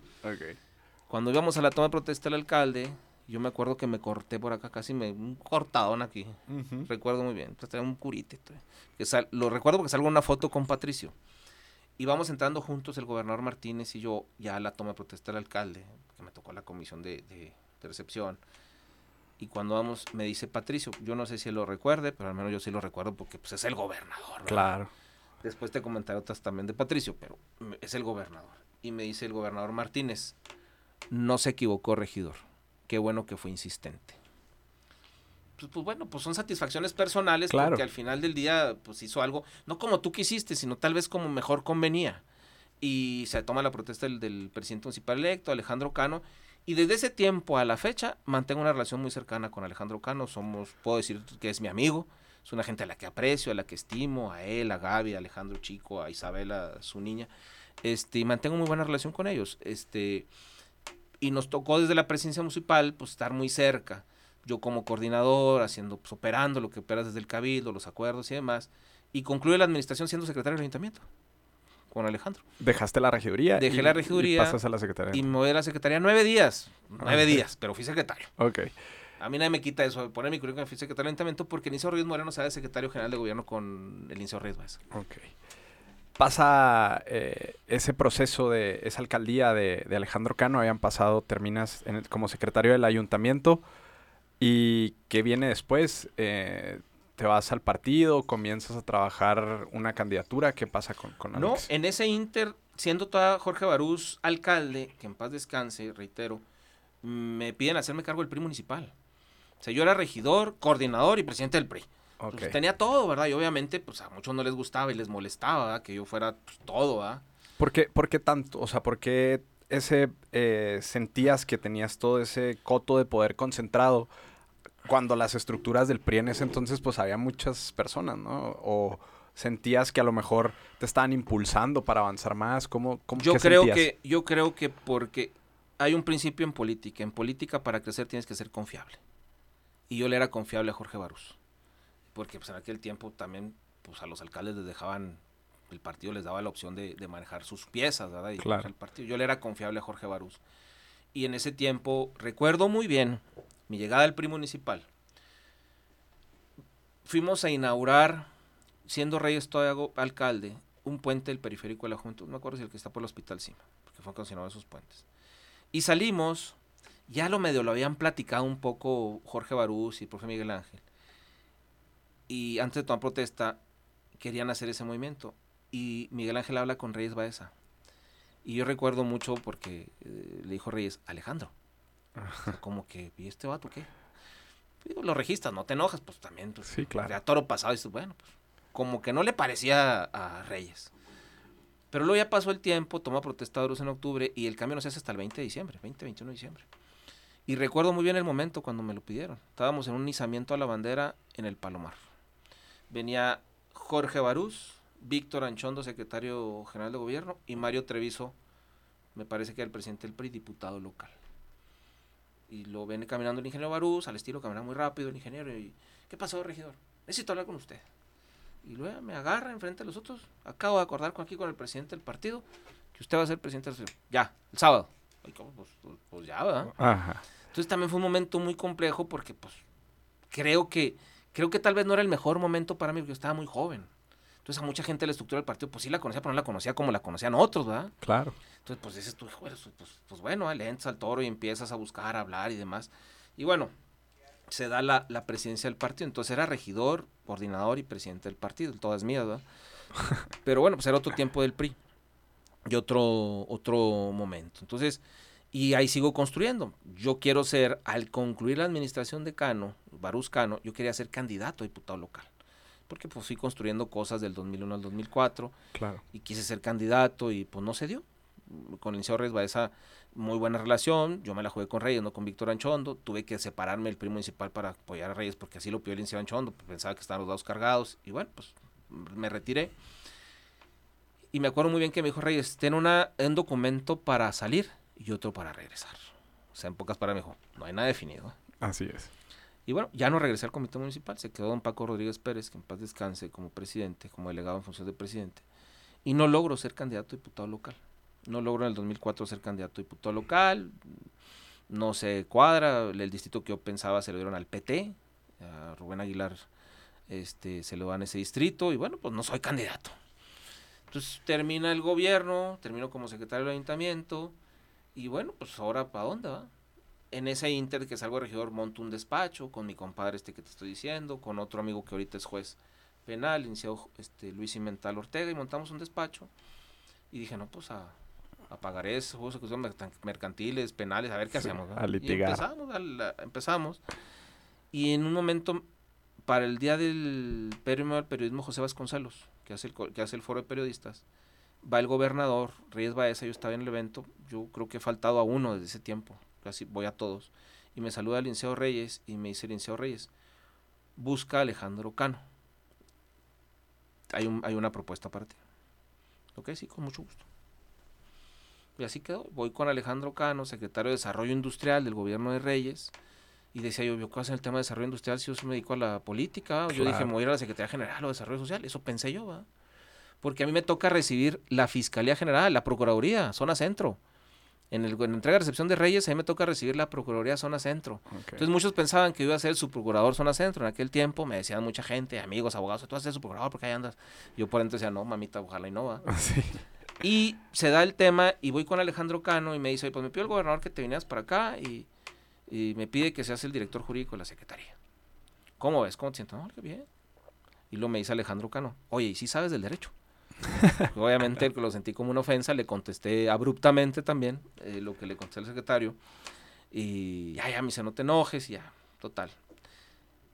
Cuando íbamos a la toma de protesta del alcalde, yo me acuerdo que me corté por acá, casi me, un cortadón aquí. Recuerdo muy bien. Pues un curite. Que lo recuerdo porque salgo una foto con Patricio. Y vamos entrando juntos el gobernador Martínez y yo ya a la toma de protesta del alcalde, que me tocó la comisión de, de, recepción. Y cuando vamos, me dice Patricio, yo no sé si él lo recuerde, pero al menos yo sí lo recuerdo porque pues, es el gobernador. ¿verdad? Claro. Después te comentaré otras también de Patricio, pero es el gobernador. Y me dice el gobernador Martínez, no se equivocó, regidor. Qué bueno que fue insistente. Pues, pues bueno, pues son satisfacciones personales Claro. porque al final del día pues hizo algo, no como tú quisiste, sino tal vez como mejor convenía. Y se toma la protesta del, del presidente municipal electo, Alejandro Cano, y desde ese tiempo a la fecha mantengo una relación muy cercana con Alejandro Cano. Somos, puedo decir que es mi amigo, es una gente a la que aprecio, a la que estimo, a él, a Gaby, a Alejandro Chico, a Isabela, su niña. Este, y mantengo muy buena relación con ellos. Este, y nos tocó desde la presidencia municipal pues estar muy cerca. Yo como coordinador, haciendo, pues, operando lo que operas desde el cabildo, los acuerdos y demás. Y concluye la administración siendo secretario del ayuntamiento con Alejandro. Dejaste la regiduría. Dejé y- la y regiduría pasas a la secretaría. Y me voy a la secretaría nueve días. Nueve Ok. días, pero fui secretario. Ok. A mí nadie me quita eso de poner mi currículum que fui secretario del ayuntamiento porque Liceo Ríos Moreno se de secretario general de gobierno con el Liceo Ríos Baeza. Ok. Pasa eh, ese proceso de esa alcaldía de, de Alejandro Cano, habían pasado, terminas en el- como secretario del ayuntamiento. ¿Y qué viene después? Eh, ¿Te vas al partido? ¿Comienzas a trabajar una candidatura? ¿Qué pasa con, con No, Alex? en ese inter, siendo todavía Jorge Barús alcalde, que en paz descanse, reitero, me piden hacerme cargo del PRI municipal. O sea, yo era regidor, coordinador y presidente del PRI. Ok. Pues, tenía todo, ¿verdad? Y obviamente, pues a muchos no les gustaba y les molestaba ¿verdad? que yo fuera pues, todo, ¿verdad? ¿Por qué, por qué tanto? O sea, ¿por qué ese, eh, sentías que tenías todo ese coto de poder concentrado cuando las estructuras del PRI en ese entonces pues había muchas personas, ¿no? O sentías que a lo mejor te estaban impulsando para avanzar más, ¿cómo, cómo Yo creo sentías? que, yo creo que porque hay un principio en política. En política para crecer tienes que ser confiable. Y yo le era confiable a Jorge Barús. Porque pues en aquel tiempo también pues a los alcaldes les dejaban, el partido les daba la opción de, de manejar sus piezas, ¿verdad? Y Claro. el partido. Yo le era confiable a Jorge Barús. Y en ese tiempo recuerdo muy bien mi llegada al PRI municipal. Fuimos a inaugurar, siendo Reyes todavía alcalde, un puente del periférico de la Juventud. No me acuerdo si el que está por el Hospital Cima, porque fue condicionado esos puentes. Y salimos, ya lo medio lo habían platicado un poco Jorge Barús y el profe Miguel Ángel. Y antes de tomar protesta, querían hacer ese movimiento. Y Miguel Ángel habla con Reyes Baeza. Y yo recuerdo mucho porque eh, le dijo Reyes, Alejandro. O sea, como que, ¿y este vato qué? Digo, lo registras, no te enojas, pues también. Pues, Sí, claro. ya toro pasado, y dices, bueno, pues como que no le parecía a Reyes. Pero luego ya pasó el tiempo, toma protesta de Barús en octubre y el cambio no se hace hasta el 20 de diciembre, 20, 21 de diciembre. Y recuerdo muy bien el momento cuando me lo pidieron. Estábamos en un izamiento a la bandera en el Palomar. Venía Jorge Barús, Víctor Anchondo, secretario general de gobierno, y Mario Treviso, me parece que era el presidente del PRI, diputado local. Y lo viene caminando el ingeniero Barús, al estilo camina muy rápido el ingeniero, y ¿qué pasó, regidor? Necesito hablar con usted. Y luego me agarra enfrente de los otros. Acabo de acordar con aquí con el presidente del partido que usted va a ser presidente del Ya, el sábado. Ay, ¿cómo? Pues, pues- pues ya, ¿verdad? Ajá. Entonces también fue un momento muy complejo porque pues creo que creo que tal vez no era el mejor momento para mí porque yo estaba muy joven. Entonces a mucha gente la estructura del partido pues sí la conocía, pero no la conocía como la conocían otros, ¿verdad? Claro. Entonces pues dices tú, "Joder, pues, pues, pues bueno, le entras al toro y empiezas a buscar, a hablar y demás. Y bueno, se da la, la presidencia del partido. Entonces era regidor, coordinador y presidente del partido, todas mías, ¿verdad? Pero bueno, pues era otro tiempo del PRI y otro, otro momento. Entonces, y ahí sigo construyendo. Yo quiero ser, al concluir la administración de Cano, Barús Cano, yo quería ser candidato a diputado local. Porque pues fui construyendo cosas del 2001 al 2004 Claro. y quise ser candidato y pues no se dio. Con el Liceo Reyes Baeza, muy buena relación. Yo me la jugué con Reyes, no con Víctor Anchondo. Tuve que separarme del PRI municipal para apoyar a Reyes porque así lo pidió el Liceo Anchondo. pues, Pensaba que estaban los dados cargados y bueno, pues me retiré. Y me acuerdo muy bien que me dijo Reyes, ten una, un documento para salir y otro para regresar. O sea, en pocas palabras me dijo, no hay nada definido. Así es. Y bueno, ya no regresé al comité municipal, se quedó don Paco Rodríguez Pérez, que en paz descanse como presidente, como delegado en función de presidente. Y no logro ser candidato a diputado local. No logro en el 2004 ser candidato a diputado local. No se cuadra. El distrito que yo pensaba se lo dieron al PT. A Rubén Aguilar este, se lo dan ese distrito. Y bueno, pues no soy candidato. Entonces termina el gobierno, termino como secretario del ayuntamiento. Y bueno, pues ahora ¿para dónde va? En ese inter que salgo regidor monto un despacho con mi compadre este que te estoy diciendo, con otro amigo que ahorita es juez penal, licenciado este, Luis Cimental Ortega, y montamos un despacho. Y dije, no, pues a, a pagar eso, mercantiles, penales, a ver qué hacemos. A litigar. Y empezamos, empezamos. Y en un momento, para el día del premio al periodismo José Vasconcelos, que hace, el, que hace el foro de periodistas, va el gobernador, Reyes Baeza, yo estaba en el evento, yo creo que he faltado a uno desde ese tiempo, casi voy a todos, y me saluda Linceo Reyes y me dice Linceo Reyes, busca a Alejandro Cano. Hay, un, hay una propuesta para ti. Ok, sí, con mucho gusto. Y así quedó. Voy con Alejandro Cano, secretario de Desarrollo Industrial del gobierno de Reyes. Y decía yo, ¿qué hacer el tema de desarrollo industrial si yo me dedico a la política? Yo dije, me voy a ir a la Secretaría General o Desarrollo Social. Eso pensé yo, ¿va? Porque a mí me toca recibir la Fiscalía General, la Procuraduría, Zona Centro. En, el, en la entrega de recepción de Reyes, a mí me toca recibir la Procuraduría Zona Centro. Entonces muchos pensaban que iba a ser su procurador Zona Centro. En aquel tiempo me decían mucha gente, amigos, abogados, tú vas a ser su procurador porque ahí andas. Yo por entonces decía, no, mamita, ojalá y no va. Sí. Y se da el tema y voy con Alejandro Cano y me dice, pues me pidió el gobernador que te vinieras para acá y, me pide que seas el director jurídico de la Secretaría. ¿Cómo ves? ¿Cómo te sientes? No, qué bien. Y luego me dice Alejandro Cano, oye, ¿y si sabes del derecho? Obviamente lo sentí como una ofensa, le contesté abruptamente también eh, lo que le contesté al secretario. Y ya, ya, me dice, no te enojes, ya, total.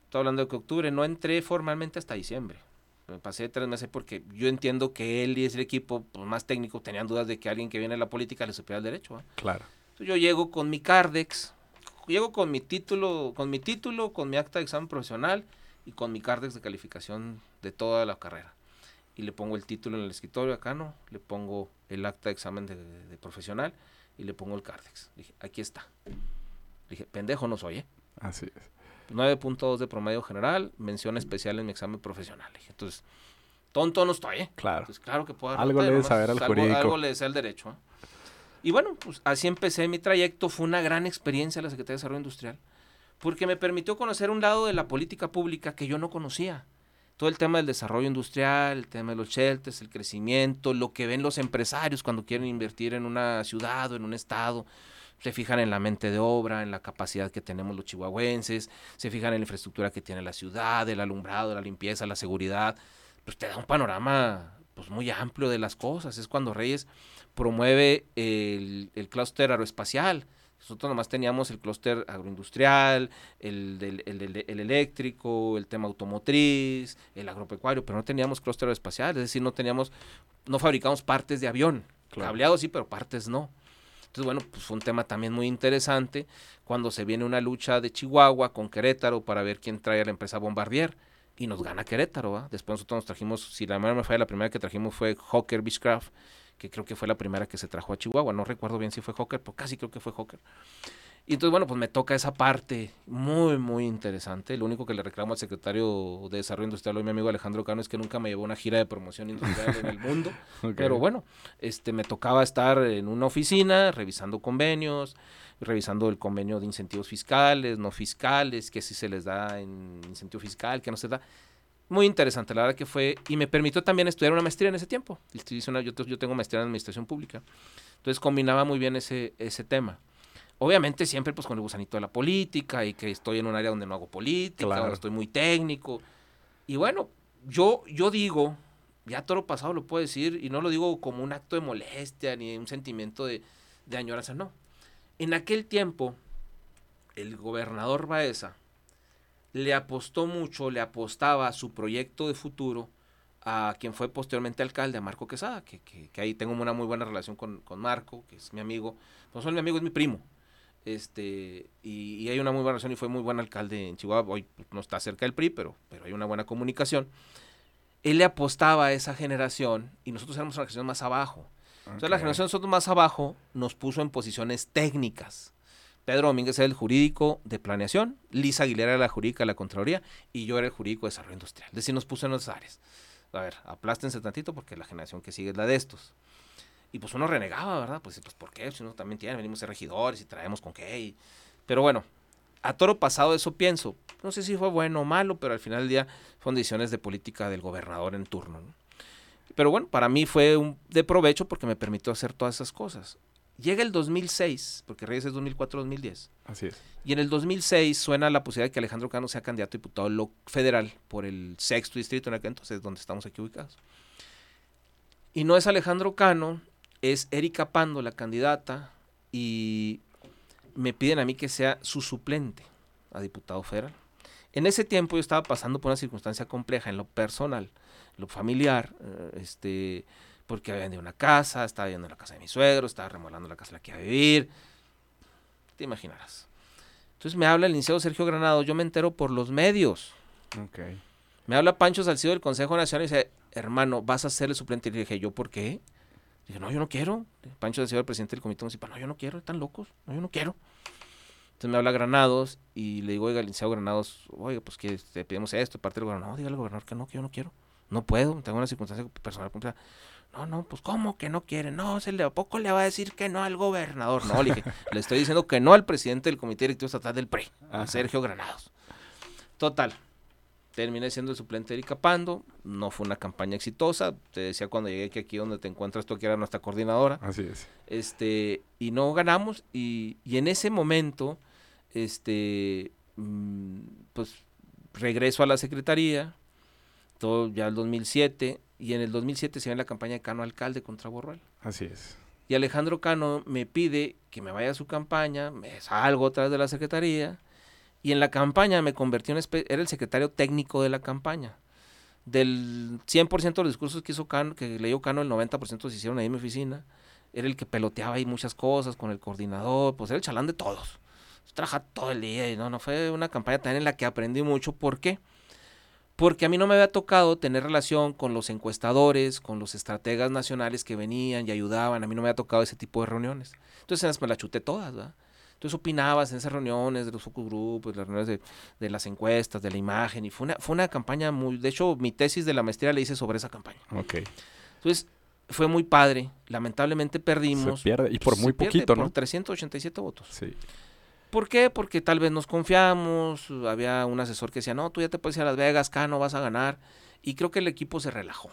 Estoy hablando de que octubre, no entré formalmente hasta diciembre. Me pasé tres meses porque yo entiendo que él y ese equipo pues, más técnico tenían dudas de que alguien que viene de la política le supiera el derecho. Claro. Entonces yo llego con mi Cardex, llego con mi título, con mi título, con mi acta de examen profesional y con mi Cardex de calificación de toda la carrera. Y le pongo el título en el escritorio acá, ¿no? Le pongo el acta de examen de, de profesional y le pongo el Cardex. Dije, aquí está. Dije, pendejo no soy, ¿eh? Así es. 9.2 de promedio general, mención especial en mi examen profesional. Entonces, tonto no estoy, ¿eh? Claro. Entonces, claro que puedo Algo le debe saber al jurídico. Algo le desea el derecho. ¿eh? Y bueno, pues así empecé mi trayecto. Fue una gran experiencia la Secretaría de Desarrollo Industrial, porque me permitió conocer un lado de la política pública que yo no conocía. Todo el tema del desarrollo industrial, el tema de los shelters, el crecimiento, lo que ven los empresarios cuando quieren invertir en una ciudad o en un estado se fijan en la mente de obra, en la capacidad que tenemos los chihuahuenses, se fijan en la infraestructura que tiene la ciudad, el alumbrado, la limpieza, la seguridad, pues te da un panorama pues muy amplio de las cosas. Es cuando Reyes promueve el, el clúster aeroespacial. Nosotros nomás teníamos el clúster agroindustrial, el, el, el, eléctrico, el tema automotriz, el agropecuario, pero no teníamos clúster aeroespacial, es decir, no teníamos, no fabricamos partes de avión. Cableado sí, pero partes no. Entonces, bueno, pues fue un tema también muy interesante cuando se viene una lucha de Chihuahua con Querétaro para ver quién trae a la empresa Bombardier y nos gana Querétaro. ¿va? Después nosotros nos trajimos, si la memoria me falla, la primera que trajimos fue Hawker Beechcraft, que creo que fue la primera que se trajo a Chihuahua. No recuerdo bien si fue Hawker, pero casi creo que fue Hawker. Y entonces, bueno, pues me toca esa parte muy, muy interesante. Lo único que le reclamo al secretario de Desarrollo Industrial, hoy mi amigo Alejandro Cano, es que nunca me llevó una gira de promoción industrial en el mundo. Pero bueno, este, me tocaba estar en una oficina revisando convenios, revisando el convenio de incentivos fiscales, no fiscales, que si se les da en incentivo fiscal, que no se da. Muy interesante, la verdad que fue, y me permitió también estudiar una maestría en ese tiempo. Yo, tengo maestría en Administración Pública. Entonces combinaba muy bien ese, ese tema. Obviamente siempre pues con el gusanito de la política y que estoy en un área donde no hago política, donde estoy muy técnico. Y bueno, yo, yo digo, ya todo lo pasado lo puedo decir, y no lo digo como un acto de molestia ni un sentimiento de, de añoranza, no. En aquel tiempo, el gobernador Baeza le apostó mucho, le apostaba a su proyecto de futuro a quien fue posteriormente alcalde, a Marco Quesada, que, que, ahí tengo una muy buena relación con, con Marco, que es mi amigo. No solo mi amigo, es mi primo este y, hay una muy buena relación y fue muy buen alcalde en Chihuahua. Hoy no está cerca del PRI, pero, pero hay una buena comunicación. Él le apostaba a esa generación y nosotros éramos una generación más abajo. Entonces la generación de nosotros más abajo nos puso en posiciones técnicas. Pedro Domínguez era el jurídico de planeación, Lisa Aguilera era la jurídica de la Contraloría y yo era el jurídico de desarrollo industrial. Es decir, nos puso en esas áreas. A ver, aplástense tantito porque la generación que sigue es la de estos. Y pues uno renegaba, ¿verdad? Pues, pues ¿por qué? Si uno también tiene, venimos ser regidores y traemos con qué. Pero bueno, a toro pasado eso pienso. No sé si fue bueno o malo, pero al final del día fueron decisiones de política del gobernador en turno. Pero bueno, para mí fue de provecho porque me permitió hacer todas esas cosas. Llega el 2006, porque Reyes es 2004-2010. Así es. Y en el 2006 suena la posibilidad de que Alejandro Cano sea candidato a diputado federal por el sexto distrito en aquel entonces, donde estamos aquí ubicados. Y no es Alejandro Cano, es Erika Pando, la candidata, y me piden a mí que sea su suplente a diputado federal. En ese tiempo yo estaba pasando por una circunstancia compleja en lo personal, lo familiar, eh, este porque había vendido una casa, estaba viviendo en la casa de mi suegro, estaba remodelando la casa en la que iba a vivir. Te imaginarás. Entonces me habla el licenciado Sergio Granado, yo me entero por los medios. Okay. Me habla Pancho Salcido del Consejo Nacional y dice, hermano, vas a ser el suplente. Y le dije, ¿yo por qué? Dije, no, yo no quiero. Pancho Salcido, el presidente del comité municipal, no, yo no quiero, están locos, no, yo no quiero. Entonces me habla Granados y le digo, oiga, licenciado Granados, oiga, pues que te pedimos esto, parte del gobernador. No, dígale al gobernador que no, que yo no quiero. No puedo, tengo una circunstancia personal. No, no, pues ¿cómo que no quiere? No, se le, ¿a poco le va a decir que no al gobernador? No, le dije, le estoy diciendo que no al presidente del Comité Directivo Estatal del PRI, a Sergio Granados. Total, terminé siendo el suplente de Erika Pando, no fue una campaña exitosa, te decía cuando llegué que aquí donde te encuentras tú que era nuestra coordinadora. Así es. Este, y no ganamos, y, y en ese momento, este, mm, pues regreso a la secretaría, todo ya el 2007, y en el 2007 se ve la campaña de Cano Alcalde contra Borrell. Así es. Y Alejandro Cano me pide que me vaya a su campaña, me salgo otra vez de la secretaría, y en la campaña me convertí en, era el secretario técnico de la campaña. Del 100% de los discursos que hizo Cano, que leyó Cano, el 90% se hicieron ahí en mi oficina. Era el que peloteaba ahí muchas cosas con el coordinador, pues era el chalán de todos. Trabaja todo el día y no, no fue una campaña también en la que aprendí mucho. ¿Por qué? Porque a mí no me había tocado tener relación con los encuestadores, con los estrategas nacionales que venían y ayudaban, a mí no me había tocado ese tipo de reuniones. Entonces me las chuté todas, ¿verdad? Entonces opinabas en esas reuniones de los focus group, las reuniones de, las encuestas, de la imagen, y fue una, fue una campaña muy, de hecho mi tesis de la maestría le hice sobre esa campaña. Ok. Entonces fue muy padre, lamentablemente perdimos. Se pierde, y por muy poquito, ¿no? Por 387 votos. Sí. ¿Por qué? Porque tal vez nos confiamos, había un asesor que decía, no, tú ya te puedes ir a Las Vegas, acá no vas a ganar. Y creo que el equipo se relajó.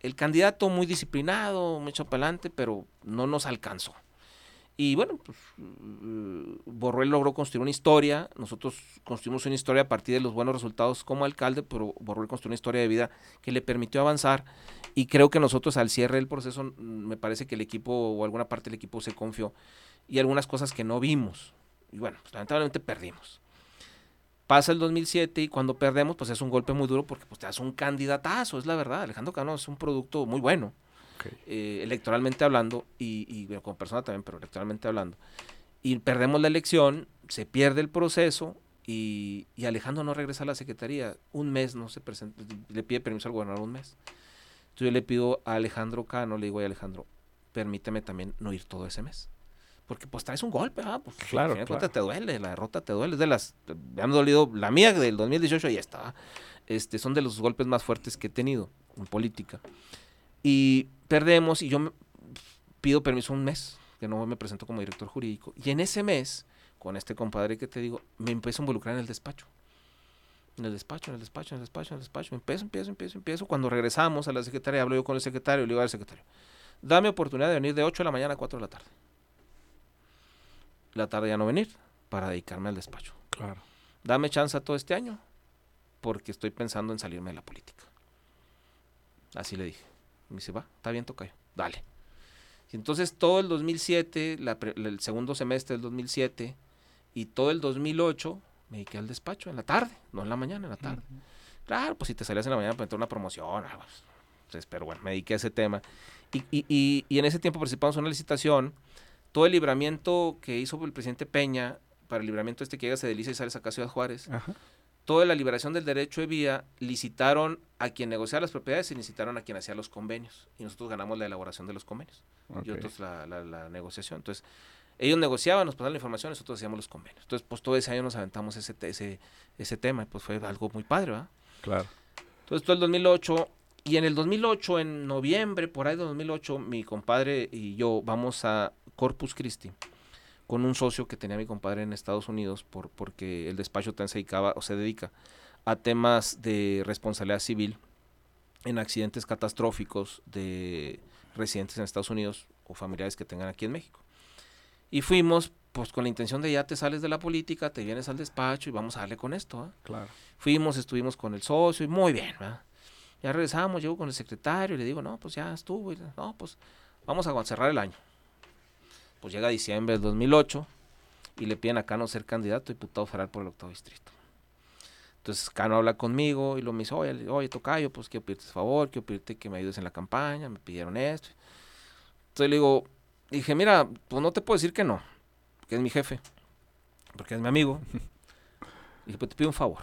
El candidato muy disciplinado, para adelante, pero no nos alcanzó. Y bueno, pues uh, Borrell logró construir una historia, nosotros construimos una historia a partir de los buenos resultados como alcalde, pero Borrell construyó una historia de vida que le permitió avanzar y creo que nosotros al cierre del proceso me parece que el equipo o alguna parte del equipo se confió y algunas cosas que no vimos, y bueno, pues, lamentablemente perdimos. Pasa el 2007 y cuando perdemos, pues es un golpe muy duro porque pues, te das un candidatazo, es la verdad. Alejandro Cano es un producto muy bueno, eh, electoralmente hablando, y, y como persona también, pero electoralmente hablando. Y perdemos la elección, se pierde el proceso y, y, Alejandro no regresa a la secretaría. Un mes no se presenta, le pide permiso al gobernador un mes. Entonces yo le pido a Alejandro Cano, le digo, a Alejandro, permíteme también no ir todo ese mes porque pues traes un golpe, ¿ah? Pues claro, claro. te duele, la derrota te duele, es de las, me han dolido, la mía del 2018 ya está, este, son de los golpes más fuertes que he tenido en política. Y perdemos y yo me, pido permiso un mes, que no me presento como director jurídico, y en ese mes, con este compadre que te digo, me empiezo a involucrar en el despacho. En el despacho, en el despacho, en el despacho, en el despacho. Empiezo, empiezo, empiezo, empiezo. Cuando regresamos a la secretaria, hablo yo con el secretario le digo al secretario, dame oportunidad de venir de 8 de la mañana a 4 de la tarde la tarde ya no venir para dedicarme al despacho. Claro. Dame chance todo este año porque estoy pensando en salirme de la política. Así le dije. Me dice, va, está bien, tocayo, dale. Y entonces todo el 2007, el segundo semestre del 2007 y todo el 2008 me dediqué al despacho en la tarde, no en la mañana, en la tarde. Claro, pues si te salías en la mañana, pues una promoción. Entonces, pero bueno, me dediqué a ese tema. Y, y, y, y en ese tiempo participamos en una licitación todo el libramiento que hizo el presidente Peña para el libramiento este que llega a Delicia y sale acá a Ciudad Juárez, toda la liberación del derecho de vía, licitaron a quien negociaba las propiedades y licitaron a quien hacía los convenios. Y nosotros ganamos la elaboración de los convenios y otros la, la, negociación. Entonces, ellos negociaban, nos pasaban la información, nosotros hacíamos los convenios. Entonces, pues todo ese año nos aventamos ese, ese, ese tema y pues fue algo muy padre, ¿verdad? Claro. Entonces, todo el 2008 y en el 2008, en noviembre, por ahí de 2008, mi compadre y yo vamos a Corpus Christi con un socio que tenía mi compadre en Estados Unidos por, porque el despacho también se dedicaba o se dedica a temas de responsabilidad civil en accidentes catastróficos de residentes en Estados Unidos o familiares que tengan aquí en México. Y fuimos, pues con la intención de ya te sales de la política, te vienes al despacho y vamos a darle con esto. ¿ah? Claro. Fuimos, estuvimos con el socio y muy bien. ¿verdad? Ya regresamos, llego con el secretario y le digo, no, pues ya estuvo. y, no, pues vamos a cerrar el año. Pues llega diciembre del 2008 y le piden a Cano ser candidato a diputado federal por el octavo distrito. Entonces Cano habla conmigo y lo me dice, oye, oye, Tocayo, pues quiero pedirte favor, quiero pedirte que me ayudes en la campaña, me pidieron esto. Entonces le digo, dije, mira, pues no te puedo decir que no, que es mi jefe, porque es mi amigo. Y dije, pues te pido un favor,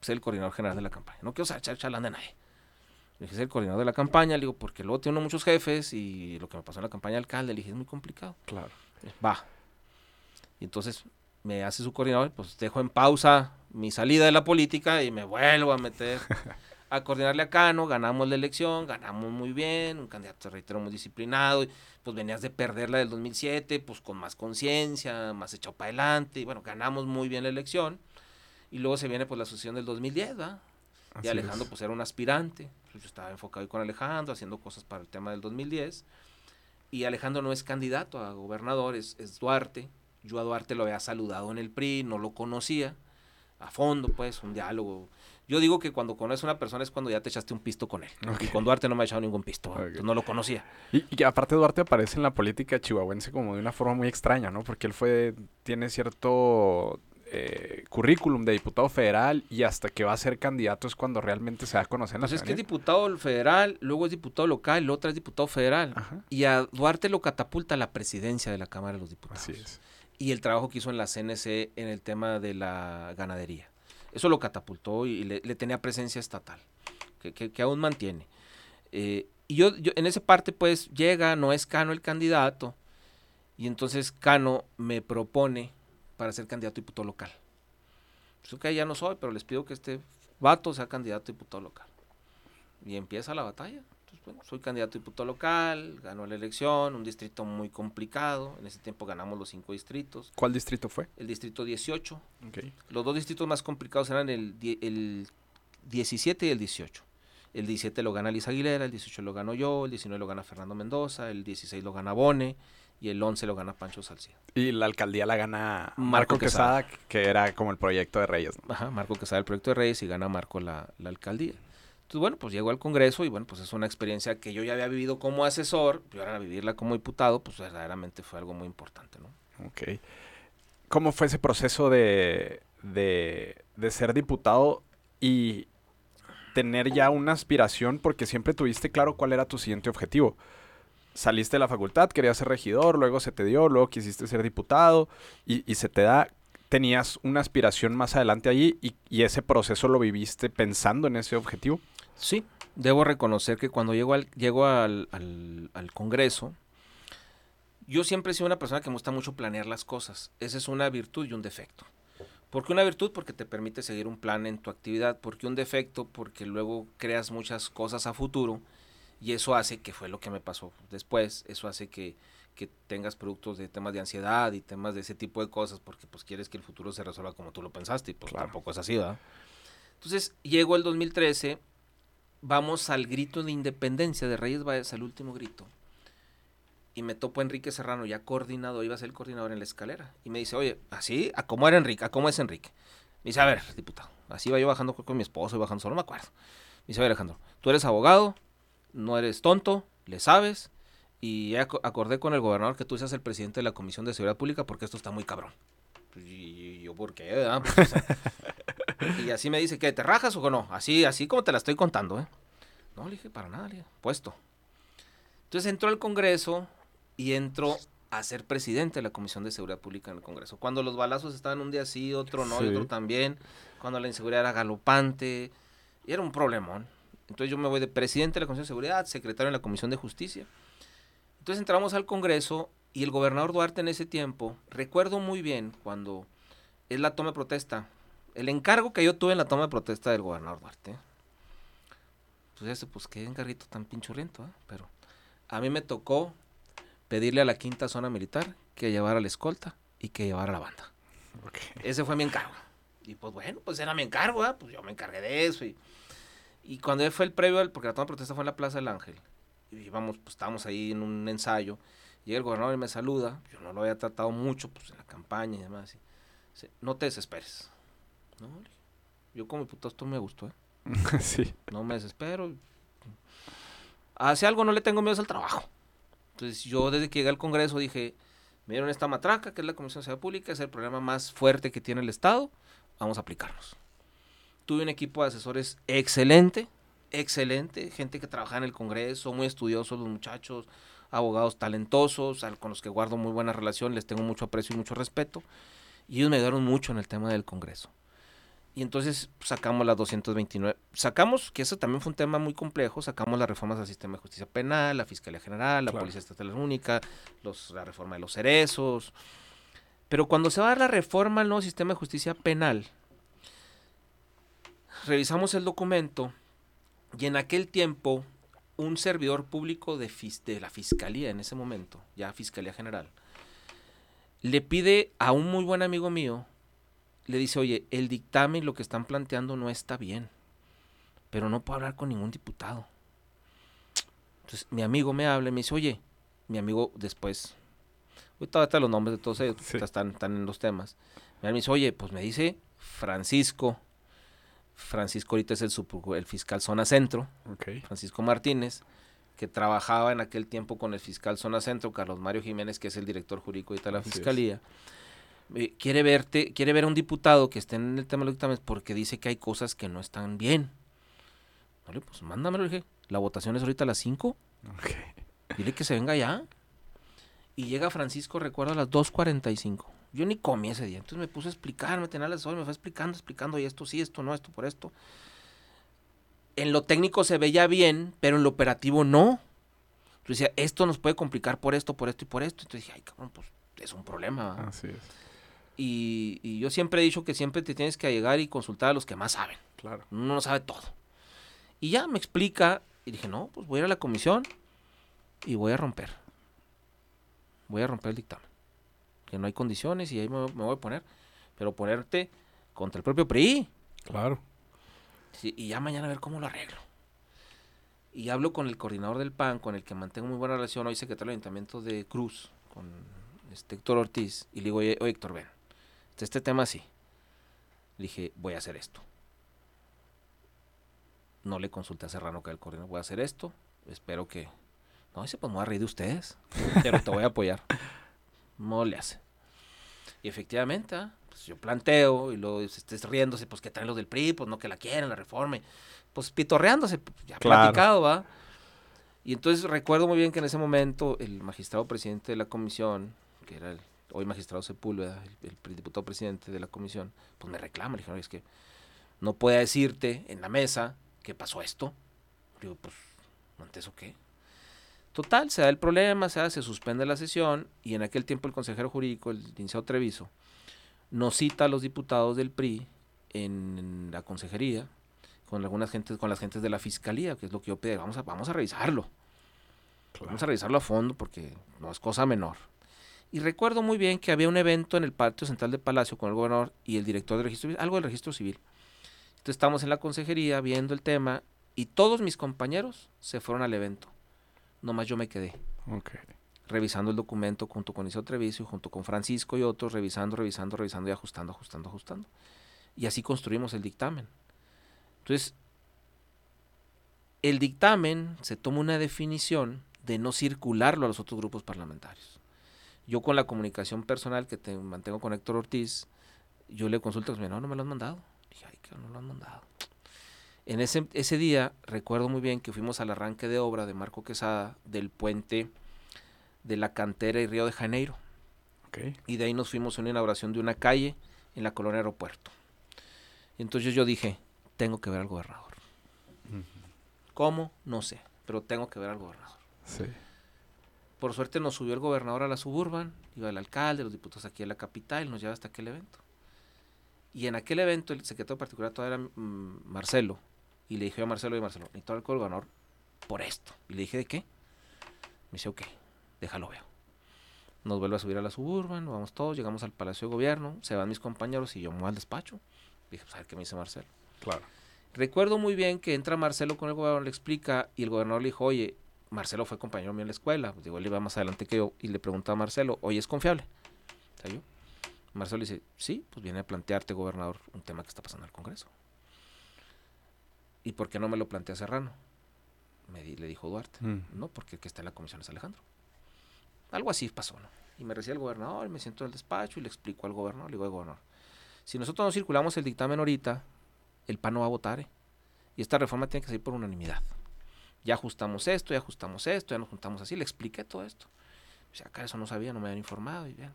ser el coordinador general de la campaña. No quiero echar charlando de nadie. Le dije, ser el coordinador de la campaña, le digo, porque luego tiene uno muchos jefes y lo que me pasó en la campaña de alcalde, le dije, es muy complicado. Claro. Va. Y entonces me hace su coordinador, pues dejo en pausa mi salida de la política y me vuelvo a meter a coordinarle a Cano, ganamos la elección, ganamos muy bien, un candidato, reitero, muy disciplinado, y, pues venías de perder la del 2007, pues con más conciencia, más echado para adelante, y bueno, ganamos muy bien la elección, y luego se viene pues la sucesión del 2010, ¿verdad? Y Alejandro es. pues era un aspirante, yo estaba enfocado ahí con Alejandro, haciendo cosas para el tema del 2010, y Alejandro no es candidato a gobernador, es, es Duarte, yo a Duarte lo había saludado en el PRI, no lo conocía, a fondo pues, un diálogo. Yo digo que cuando conoces a una persona es cuando ya te echaste un pisto con él. Y con Duarte no me ha echado ningún pisto, no lo conocía. Y, y aparte Duarte aparece en la política chihuahuense como de una forma muy extraña, ¿no? Porque él fue, tiene cierto eh, currículum de diputado federal y hasta que va a ser candidato es cuando realmente se va a conocer en la Pues es que es diputado federal, luego es diputado local, la otra es diputado federal. Ajá, Y a Duarte lo catapulta a la presidencia de la Cámara de los Diputados. así es. y el trabajo que hizo en la CNC en el tema de la ganadería. Eso lo catapultó y le, le tenía presencia estatal, que, que- que aún mantiene. Eh, y yo, yo en esa parte pues llega, no es Cano el candidato, y entonces Cano me propone para ser candidato a diputado local. Pues ok, ya no soy, pero les pido que este vato sea candidato a diputado local. Y empieza la batalla. Entonces, bueno, soy candidato a diputado local, ganó la elección, un distrito muy complicado. En ese tiempo ganamos los cinco distritos. ¿Cuál distrito fue? El distrito 18. Ok. Los dos distritos más complicados eran el, el 17 y el 18. El 17 lo gana Liz Aguilera, el 18 lo gano yo, el 19 lo gana Fernando Mendoza, el 16 lo gana Bone y el 11 lo gana Pancho Salcido. Y la alcaldía la gana Marco Marco Quesada, que era como el proyecto de Reyes, ¿no? Ajá, Marco que sabe el proyecto de Reyes y gana Marco la, la alcaldía. Entonces, bueno, pues llegó al Congreso y bueno, pues es una experiencia que yo ya había vivido como asesor, y ahora vivirla como diputado, pues verdaderamente fue algo muy importante, ¿no? Ok. ¿Cómo fue ese proceso de, de, de ser diputado y tener ya una aspiración? Porque siempre tuviste claro cuál era tu siguiente objetivo. Saliste de la facultad, querías ser regidor, luego se te dio, luego quisiste ser diputado y, y se te da. Tenías una aspiración más adelante allí y, y ese proceso lo viviste pensando en ese objetivo. Sí, debo reconocer que cuando llego al, llego al, al- al Congreso, yo siempre he sido una persona que me gusta mucho planear las cosas. Esa es una virtud y un defecto. ¿Por qué una virtud? Porque te permite seguir un plan en tu actividad. ¿Por qué un defecto? Porque luego creas muchas cosas a futuro y eso hace que fue lo que me pasó después. Eso hace que, que tengas productos de temas de ansiedad y temas de ese tipo de cosas porque pues quieres que el futuro se resuelva como tú lo pensaste y pues Claro. tampoco es así, ¿verdad? Entonces, llegó el 2013, vamos al grito de independencia de Reyes Valles, al último grito. Y me topo a Enrique Serrano, ya coordinador, iba a ser el coordinador en la escalera. Y me dice, oye, ¿así? ¿A cómo era Enrique? ¿A cómo es Enrique? Me dice, a ver, diputado, así iba yo bajando con mi esposo y bajando solo, no me acuerdo. Me dice, a ver, Alejandro, tú eres abogado, no eres tonto, le sabes, y acordé con el gobernador que tú seas el presidente de la Comisión de Seguridad Pública porque esto está muy cabrón. Pues, Y yo, ¿por qué? Pues, o sea, y así me dice, ¿qué? ¿Te rajas o no? Así, así como te la estoy contando, ¿eh? No, le dije, para nada, le dije, puesto. Entonces entró al Congreso y entró a ser presidente de la Comisión de Seguridad Pública en el Congreso. Cuando los balazos estaban un día sí, otro no, y otro también. Cuando la inseguridad era galopante. Y era un problemón. Entonces yo me voy de presidente de la Comisión de Seguridad, secretario en la Comisión de Justicia. Entonces entramos al Congreso y el gobernador Duarte en ese tiempo, recuerdo muy bien cuando es la toma de protesta, el encargo que yo tuve en la toma de protesta del gobernador Duarte. Pues ese, pues qué encarguito tan pinchurriento, ¿eh? pero a mí me tocó pedirle a la quinta zona militar que llevara la escolta y que llevara la banda. Ese fue mi encargo. Y pues bueno, pues era mi encargo, ¿ah? pues yo me encargué de eso. Y, y cuando fue el previo, al- porque la toma de protesta fue en la Plaza del Ángel, y íbamos, pues estábamos ahí en un ensayo, Llega el gobernador y me saluda. Yo no lo había tratado mucho pues, en la campaña y demás. y dice, no te desesperes. No, yo como diputado esto me gustó, ¿eh? sí. No me desespero. Hacia algo no le tengo miedo es al trabajo. Entonces yo desde que llegué al Congreso dije, me dieron esta matraca, que es la Comisión de Seguridad Pública, es el problema más fuerte que tiene el Estado, vamos a aplicarnos. Tuve un equipo de asesores excelente, excelente, gente que trabaja en el Congreso, muy estudiosos los muchachos, abogados talentosos, al- con los que guardo muy buena relación, les tengo mucho aprecio y mucho respeto, y ellos me ayudaron mucho en el tema del Congreso. Y entonces pues, sacamos las 229. Sacamos, que eso también fue un tema muy complejo, sacamos las reformas al sistema de justicia penal, la Fiscalía General, la Claro. Policía Estatal Única, los, la reforma de los cerezos. Pero cuando se va a dar la reforma al nuevo sistema de justicia penal, revisamos el documento y en aquel tiempo un servidor público de, la Fiscalía en ese momento, ya Fiscalía General, le pide a un muy buen amigo mío, le dice, oye, el dictamen, lo que están planteando no está bien, pero no puedo hablar con ningún diputado. Entonces mi amigo me habla y me dice, oye, mi amigo después, ahorita ahorita los nombres de todos ellos, Sí. están, están en los temas, me dice, oye, pues me dice Francisco, Francisco ahorita es el, fiscal zona centro. Francisco Martínez, que trabajaba en aquel tiempo con el fiscal Zona Centro, Carlos Mario Jiménez, que es el director jurídico ahorita de la Así. Fiscalía. Eh, quiere verte, quiere ver a un diputado que esté en el tema de los dictámenes porque dice que hay cosas que no están bien. Vale, pues mándamelo, dije. La votación es ahorita a las 5. Ok. Dile que se venga ya. Y llega Francisco, recuerdo, a las 2.45. Yo ni comí ese día. Entonces me puse a explicar, me tenía las horas, me fue explicando, explicando, y esto sí, esto no, esto por esto. En lo técnico se veía bien, pero en lo operativo no. Yo decía, esto nos puede complicar por esto, por esto y por esto. Entonces dije, ay, cabrón, pues es un problema. ¿va?". Así es. Y, y yo siempre he dicho que siempre te tienes que llegar y consultar a los que más saben. Claro. Uno no sabe todo. Y ya me explica. Y dije, no, pues voy a ir a la comisión y voy a romper. Voy a romper el dictamen. Que no hay condiciones y ahí me, me voy a poner. Pero ponerte contra el propio PRI. Claro. Sí, y ya mañana a ver cómo lo arreglo. Y hablo con el coordinador del PAN, con el que mantengo muy buena relación, hoy secretario del Ayuntamiento de Cruz, con este Héctor Ortiz, y le digo, oye, oye, Héctor, ven, este, este tema sí. Le dije, voy a hacer esto. No le consulté a Serrano, que el coordinador, voy a hacer esto, espero que... No, dice, pues me voy a reír de ustedes, pero te voy a apoyar. No le hace. Y efectivamente, ah, pues yo planteo y luego estés riéndose, pues que traen los del PRI, pues no que la quieren, la reforme. Pues pitorreándose, ya Claro. platicado, va. Y entonces recuerdo muy bien que en ese momento el magistrado presidente de la comisión, que era el hoy magistrado Sepúlveda, el, diputado presidente de la comisión, pues me reclama, le dije, "Oye, es que no puede decirte en la mesa que pasó esto. Digo, pues, ¿ante eso qué? Total, se da el problema, se, da, se suspende la sesión y en aquel tiempo el consejero jurídico, el licenciado Treviso, nos cita a los diputados del PRI en, en la consejería con algunas gentes, con las gentes de la fiscalía, que es lo que yo pedí, vamos a, vamos a revisarlo. Vamos a revisarlo a fondo porque no es cosa menor. Y recuerdo muy bien que había un evento en el patio central del Palacio con el gobernador y el director del registro civil, algo del registro civil. Entonces estamos en la consejería viendo el tema y todos mis compañeros se fueron al evento. Nomás yo me quedé revisando el documento junto con Isao Treviso y junto con Francisco y otros, revisando, revisando, revisando y ajustando, ajustando, ajustando. Y así construimos el dictamen. Entonces, el dictamen se toma una definición de no circularlo a los otros grupos parlamentarios. Yo con la comunicación personal que te mantengo con Héctor Ortiz, yo le consulto, me no, no me lo han mandado. Dije, ay, que no lo han mandado. En ese, ese día recuerdo muy bien que fuimos al arranque de obra de Marco Quesada del puente de la cantera y Río de Janeiro. Y de ahí nos fuimos a una inauguración de una calle en la colonia aeropuerto. Entonces yo dije, tengo que ver al gobernador. ¿Cómo? No sé, pero tengo que ver al gobernador. Sí. Por suerte nos subió el gobernador a la suburban, iba el alcalde, los diputados aquí a la capital, nos lleva hasta aquel evento. Y en aquel evento el secretario particular todavía era mm, Marcelo. Y le dije a Marcelo, y Marcelo, necesito hablar con el gobernador por esto. Y le dije, ¿de qué? Me dice, ok, déjalo veo. Nos vuelve a subir a la suburban, nos vamos todos, llegamos al Palacio de Gobierno, se van mis compañeros y yo me voy al despacho. Dije, pues a ver qué me dice Marcelo. Claro. Recuerdo muy bien que entra Marcelo con el gobernador, le explica y el gobernador le dijo, oye, Marcelo fue compañero mío en la escuela, pues, digo, él iba más adelante que yo, y le preguntaba a Marcelo, oye, ¿es confiable? Yo, Marcelo dice, sí, pues viene a plantearte, gobernador, un tema que está pasando en el Congreso. ¿Y por qué no me lo plantea Serrano? Me le dijo Duarte, mm. no, porque el que está en la comisión es Alejandro. Algo así pasó, ¿no? Y me recibe el gobernador, me siento en el despacho y le explico al gobernador, le digo, gobernador, si nosotros no circulamos el dictamen ahorita, el PAN no va a votar, ¿eh? Y esta reforma tiene que salir por unanimidad. Ya ajustamos esto, ya ajustamos esto, ya nos juntamos así, le expliqué todo esto. O sea, acá eso no sabía, no me habían informado. Y bien.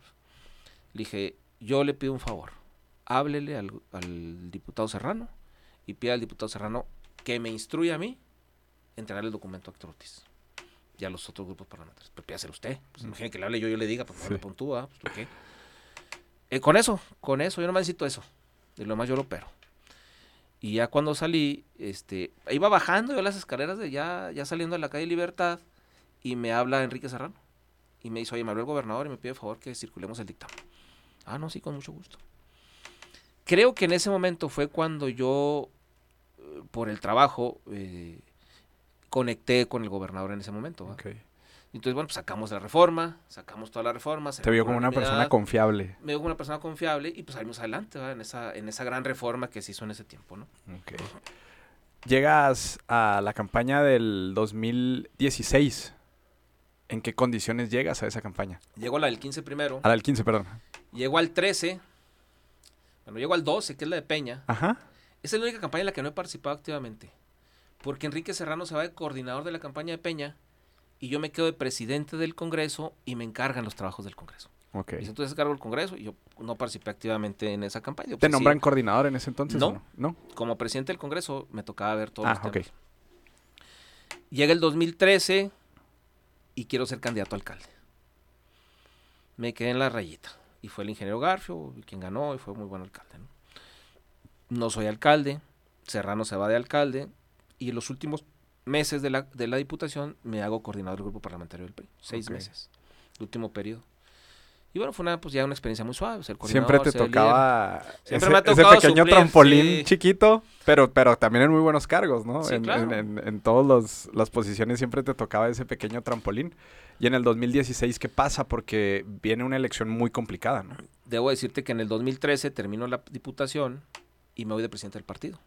Le dije, yo le pido un favor, háblele al, al diputado Serrano y pida al diputado Serrano que me instruya a mí entregar el documento a Héctor Ortiz y a los otros grupos parlamentarios. Pero pídaselo usted. Pues, imagínate que le hable yo, yo le diga, pues no me puntúa. Pues, ¿qué? Eh, con eso, con eso, yo no necesito eso. De lo demás yo lo pero. Y ya cuando salí, este, iba bajando yo las escaleras de ya, ya saliendo de la calle Libertad y me habla Enrique Serrano. Y me dice, oye, me habló el gobernador y me pide favor que circulemos el dictamen. Ah, no, sí, con mucho gusto. Creo que en ese momento fue cuando yo, por el trabajo, eh, conecté con el gobernador en ese momento. Entonces, bueno, pues sacamos la reforma, sacamos toda la reforma. Te vio como una persona confiable. Me vio como una persona confiable y pues salimos adelante en esa, en esa gran reforma que se hizo en ese tiempo, ¿no? Llegas a la campaña del 2016. ¿En qué condiciones llegas a esa campaña? Llego a la del 15 primero. A la del 15, perdón. Llego al 13. Bueno, llego al 12, que es la de Peña. Ajá. Esa es la única campaña en la que no he participado activamente. Porque Enrique Serrano se va de coordinador de la campaña de Peña y yo me quedo de presidente del Congreso y me encargan los trabajos del Congreso. Okay. Y entonces cargo el Congreso y yo no participé activamente en esa campaña. ¿Te pues nombran coordinador en ese entonces? No, no, Como presidente del Congreso me tocaba ver todos ah, los temas. Llega el 2013 y quiero ser candidato a alcalde. Me quedé en la rayita. Y fue el ingeniero Garfio quien ganó y fue muy buen alcalde. ¿no? No soy alcalde. Serrano se va de alcalde. Y en los últimos meses de la, de la diputación me hago coordinador del grupo parlamentario del PRI. Seis meses. El último periodo. Y bueno, fue una, pues ya una experiencia muy suave. Siempre te tocaba ese, pequeño trampolín chiquito, pero, pero también en muy buenos cargos, ¿no? en, en, en, todas las posiciones siempre te tocaba ese pequeño trampolín. Y en el 2016, ¿qué pasa? Porque viene una elección muy complicada, ¿no? Debo decirte que en el 2013 termino la diputación y me voy de presidente del partido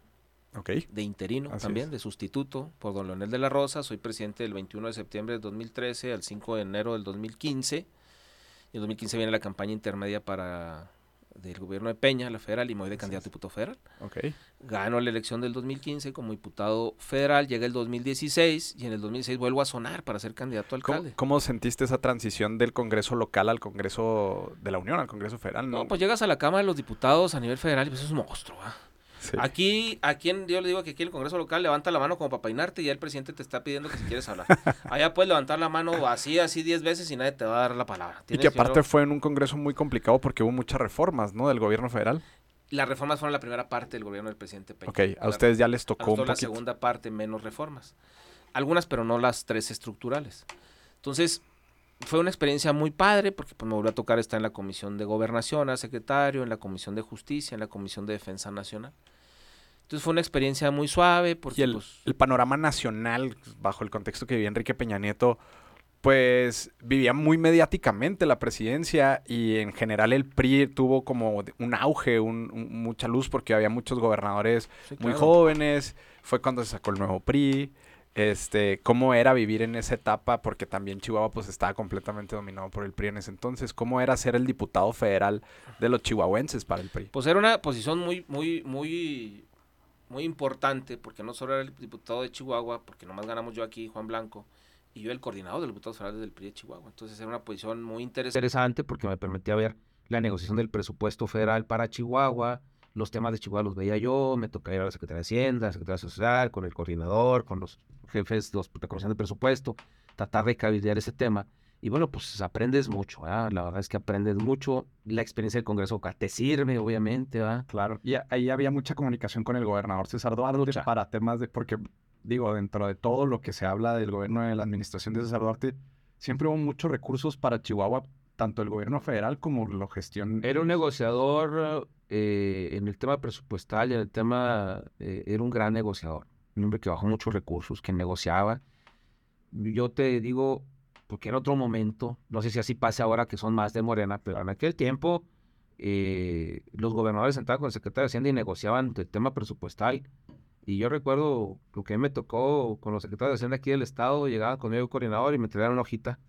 de interino también, de sustituto por don Leonel de la Rosa. Soy presidente del 21 de septiembre del 2013 al 5 de enero del 2015. Y en 2015 viene la campaña intermedia para del gobierno de Peña, la federal, y me voy de candidato a diputado federal. Okay. Gano la elección del 2015 como diputado federal, llega el 2016 y en el 2016 vuelvo a sonar para ser candidato a alcalde. ¿Cómo, sentiste esa transición del Congreso local al Congreso de la Unión, al Congreso federal? No, pues llegas a la Cámara de los Diputados a nivel federal y pues es un monstruo. Aquí, aquí yo le digo que aquí en el Congreso local levanta la mano como para peinarte y ya el presidente te está pidiendo que si quieres hablar. Allá puedes levantar la mano así, así diez veces y nadie te va a dar la palabra. Y que aparte fue en un Congreso muy complicado porque hubo muchas reformas, ¿no? Del gobierno federal. Las reformas fueron la primera parte del gobierno del presidente Peña. Ok, a ustedes ya les tocó un poquito. la segunda parte, menos reformas. Algunas, pero no las tres estructurales. Entonces, fue una experiencia muy padre porque pues, me volvió a tocar estar en la Comisión de Gobernación, a secretario, en la Comisión de Justicia, en la Comisión de Defensa Nacional. Entonces fue una experiencia muy suave. Porque, y pues, el, panorama nacional, bajo el contexto que vivía Enrique Peña Nieto, pues vivía muy mediáticamente la presidencia y en general el PRI tuvo como un auge, un, mucha luz porque había muchos gobernadores muy jóvenes. Fue cuando se sacó el nuevo PRI. Este, cómo era vivir en esa etapa, porque también Chihuahua pues estaba completamente dominado por el PRI en ese entonces. ¿Cómo era ser el diputado federal de los chihuahuenses para el PRI? Pues era una posición muy, muy, muy muy importante, porque no solo era el diputado de Chihuahua, porque nomás ganamos yo aquí, Juan Blanco, y yo el coordinador del diputado federal del PRI de Chihuahua. Entonces era una posición muy interesante porque me permitía ver la negociación del presupuesto federal para Chihuahua, los temas de Chihuahua los veía yo, me tocaba ir a la Secretaría de Hacienda, la Secretaría Social, con el coordinador, con los jefes de la Comisión de Presupuesto, tratar de cabildear ese tema. Y bueno, pues aprendes mucho, ¿verdad? La verdad es que aprendes mucho. La experiencia del Congreso te sirve, obviamente, ¿verdad? Claro. Y ahí había mucha comunicación con el gobernador César Duarte para temas de, porque digo, dentro de todo lo que se habla del gobierno de la administración de César Duarte, siempre hubo muchos recursos para Chihuahua, tanto el gobierno federal como la gestión. Era un negociador eh, en el tema presupuestal y en el tema, eh, era un gran negociador. Un hombre que bajó muchos recursos, que negociaba yo te digo, porque era otro momento, no sé si así pase ahora que son más de Morena, pero en aquel tiempo eh, los gobernadores sentaban con el secretario de Hacienda y negociaban el tema presupuestal. Y yo recuerdo lo que me tocó con los secretarios de Hacienda aquí del Estado, llegaban conmigo el coordinador y me traían una hojita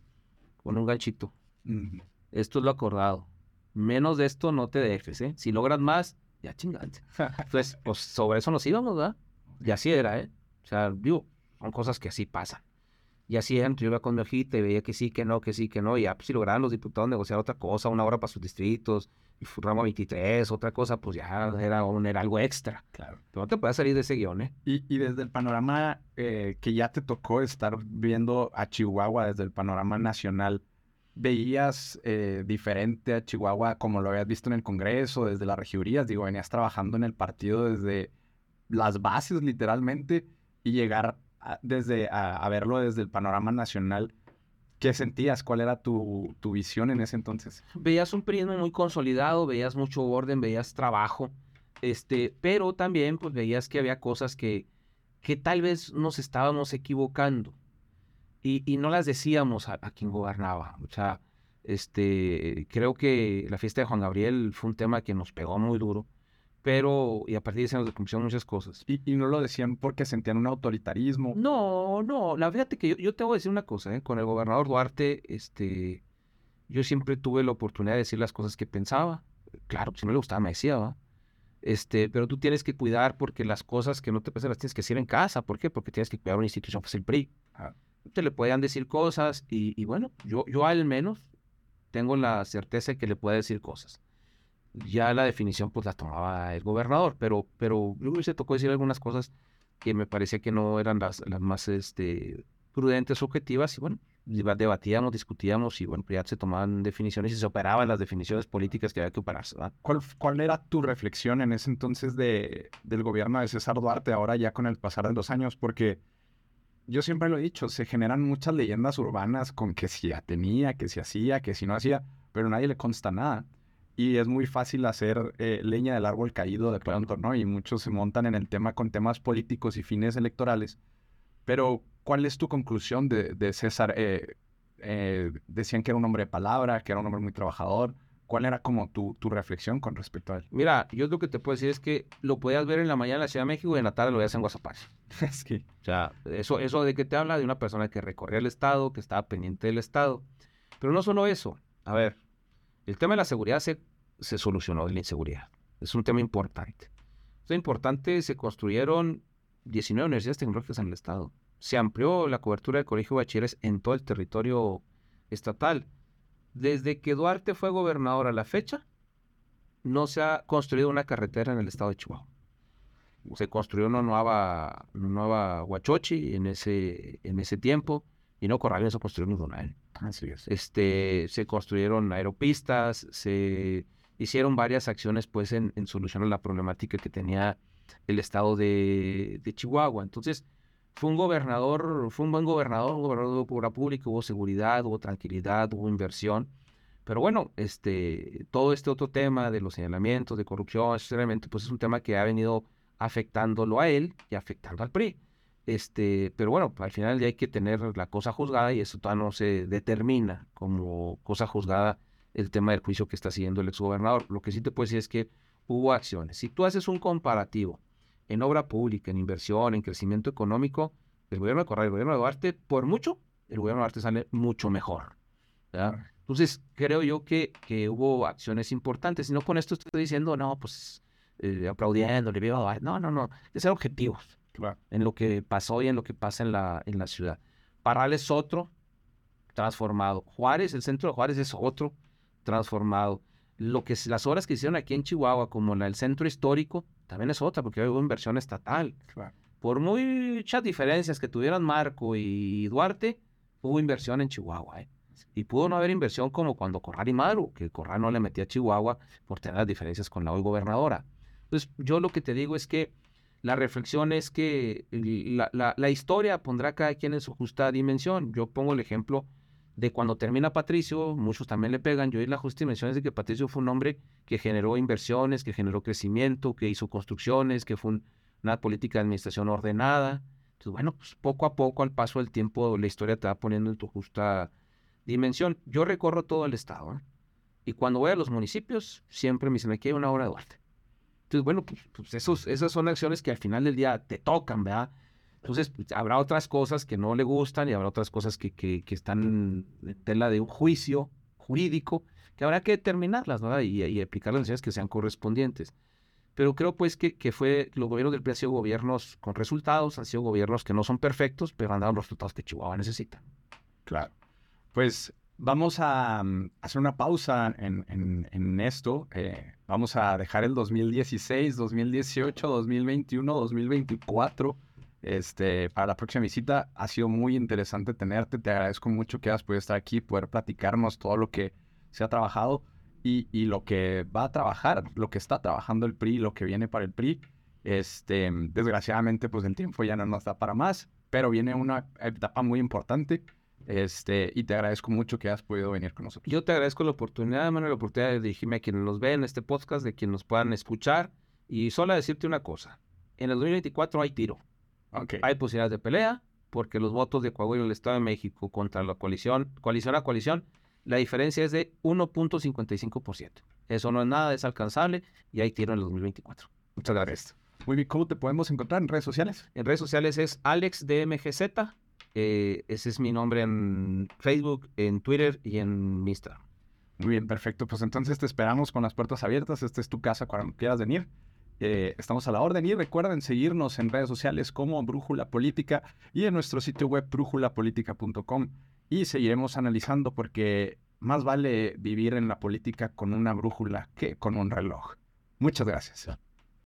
con un ganchito. Esto es lo acordado. Menos de esto no te dejes, ¿eh? Si logras más, ya chingante. Entonces, pues sobre eso nos íbamos, ¿verdad? Y así era, ¿eh? O sea, digo, son cosas que así pasan. Y así era, yo iba con mi hojita y veía que sí, que no, que sí, que no. Y ya, pues, si lograban los diputados negociar otra cosa, una hora para sus distritos, y ramo 23, otra cosa, pues ya era, un, era algo extra. Claro. Pero no te puedes salir de ese guion, ¿eh? Y, y desde el panorama eh, que ya te tocó estar viendo a Chihuahua, desde el panorama nacional, ¿veías eh, diferente a Chihuahua como lo habías visto en el Congreso, desde las regidurías? Digo, venías trabajando en el partido desde las bases, literalmente, y llegar desde a, verlo desde el panorama nacional. ¿Qué sentías? ¿Cuál era tu, tu, visión en ese entonces? Veías un prisma muy consolidado, veías mucho orden, veías trabajo, este, pero también pues veías que había cosas que, que tal vez nos estábamos equivocando y, y no las decíamos a, a, quien gobernaba. O sea, este, creo que la fiesta de Juan Gabriel fue un tema que nos pegó muy duro pero y a partir de eso nos cumplieron muchas cosas. ¿Y, ¿Y, no lo decían porque sentían un autoritarismo? No, no, la fíjate que yo, yo te voy a decir una cosa, ¿eh? con el gobernador Duarte, este, yo siempre tuve la oportunidad de decir las cosas que pensaba, claro, si no le gustaba me decía, ¿va? Este, pero tú tienes que cuidar porque las cosas que no te pasan las tienes que decir en casa, ¿por qué? Porque tienes que cuidar una institución, pues el PRI. Ah. Te le podían decir cosas y, y bueno, yo, yo al menos tengo la certeza de que le puede decir cosas ya la definición pues la tomaba el gobernador, pero, pero luego se tocó decir algunas cosas que me parecía que no eran las, las más este, prudentes, objetivas, y bueno, debatíamos, discutíamos, y bueno, ya se tomaban definiciones y se operaban las definiciones políticas que había que operarse. ¿Cuál, ¿Cuál era tu reflexión en ese entonces de, del gobierno de César Duarte, ahora ya con el pasar de los años? Porque yo siempre lo he dicho, se generan muchas leyendas urbanas con que si ya tenía, que si hacía, que si no hacía, pero nadie le consta nada y es muy fácil hacer eh, leña del árbol caído de pronto, ¿no? Y muchos se montan en el tema con temas políticos y fines electorales. Pero, ¿cuál es tu conclusión de, de César? Eh, eh, decían que era un hombre de palabra, que era un hombre muy trabajador. ¿Cuál era como tu, tu, reflexión con respecto a él? Mira, yo lo que te puedo decir es que lo podías ver en la mañana en la Ciudad de México y en la tarde lo veías en Guasapaz. es que... O sea, eso, eso de que te habla de una persona que recorría el Estado, que estaba pendiente del Estado. Pero no solo eso. A ver, el tema de la seguridad se, se solucionó de la inseguridad. Es un tema importante. Es importante, se construyeron 19 universidades tecnológicas en el Estado. Se amplió la cobertura del colegio de bachilleres en todo el territorio estatal. Desde que Duarte fue gobernador a la fecha, no se ha construido una carretera en el estado de Chihuahua. Se construyó una nueva, una nueva Huachochi en ese, en ese tiempo y no Corrales se construyó un Donal. Así es. Este, se construyeron aeropistas, se hicieron varias acciones pues en, solucionar la problemática que tenía el estado de, Chihuahua. Entonces, fue un gobernador, fue un buen gobernador, un gobernador de obra pública, hubo seguridad, hubo tranquilidad, hubo inversión. Pero bueno, este, todo este otro tema de los señalamientos, de corrupción, pues es un tema que ha venido afectándolo a él y afectando al PRI. Este, pero bueno, al final ya hay que tener la cosa juzgada y eso todavía no se determina como cosa juzgada el tema del juicio que está siguiendo el exgobernador. Lo que sí te puedo decir es que hubo acciones. Si tú haces un comparativo en obra pública, en inversión, en crecimiento económico, el gobierno de Correa y el gobierno de Duarte, por mucho, el gobierno de Duarte sale mucho mejor. Entonces, creo yo que, que hubo acciones importantes. Y no con esto estoy diciendo, no, pues eh, aplaudiéndole, viva No, no, no. De ser objetivos en lo que pasó y en lo que pasa en la, en la ciudad. Parral es otro transformado. Juárez, el centro de Juárez es otro transformado. Lo que las obras que hicieron aquí en Chihuahua, como la del centro histórico, también es otra, porque hubo inversión estatal. Por muchas diferencias que tuvieran Marco y Duarte, hubo inversión en Chihuahua. ¿eh? Y pudo no haber inversión como cuando Corral y Maduro, que Corral no le metía a Chihuahua por tener las diferencias con la hoy gobernadora. Entonces, yo lo que te digo es que la reflexión es que la, historia pondrá a cada quien en su justa dimensión. Yo pongo el ejemplo de cuando termina Patricio, muchos también le pegan. Yo y la justa dimensión es de que Patricio fue un hombre que generó inversiones, que generó crecimiento, que hizo construcciones, que fue una política de administración ordenada. Entonces, bueno, pues poco a poco, al paso del tiempo, la historia te va poniendo en tu justa dimensión. Yo recorro todo el estado, ¿eh? Y cuando voy a los municipios, siempre me dicen, aquí hay una obra de Duarte. Entonces, bueno, pues, pues esas son acciones que al final del día te tocan, ¿verdad? Entonces, pues, habrá otras cosas que no le gustan y habrá otras cosas que, que, están en tela de un juicio jurídico que habrá que determinarlas, ¿verdad? Y, y aplicar las acciones que sean correspondientes. Pero creo pues que, que fue, los gobiernos del PRI han sido gobiernos con resultados, han sido gobiernos que no son perfectos, pero han dado los resultados que Chihuahua necesita. Claro. Pues vamos a um, hacer una pausa en, en, en esto. Eh, vamos a dejar el 2016, 2018, 2021, 2024 este, para la próxima visita. Ha sido muy interesante tenerte. Te agradezco mucho que hayas podido estar aquí, poder platicarnos todo lo que se ha trabajado y, y, lo que va a trabajar, lo que está trabajando el PRI, lo que viene para el PRI. Este, desgraciadamente, pues el tiempo ya no nos da para más, pero viene una etapa muy importante. Este, y te agradezco mucho que hayas podido venir con nosotros. Yo te agradezco la oportunidad, Manuel, la oportunidad de dirigirme a quienes nos ven en este podcast, de quienes nos puedan escuchar. Y solo decirte una cosa: en el 2024 hay tiro. Okay. Hay posibilidades de pelea, porque los votos de Coahuila y el Estado de México contra la coalición, coalición a coalición, la diferencia es de 1.55%. Eso no es nada, es alcanzable y hay tiro en el 2024. Muchas gracias. Muy bien, ¿cómo te podemos encontrar en redes sociales? En redes sociales es AlexDMGZ. Eh, ese es mi nombre en Facebook, en Twitter y en Instagram. Muy bien, perfecto. Pues entonces te esperamos con las puertas abiertas. Esta es tu casa cuando quieras venir. Eh, estamos a la orden y recuerden seguirnos en redes sociales como Brújula Política y en nuestro sitio web brújulapolítica.com y seguiremos analizando porque más vale vivir en la política con una brújula que con un reloj. Muchas gracias.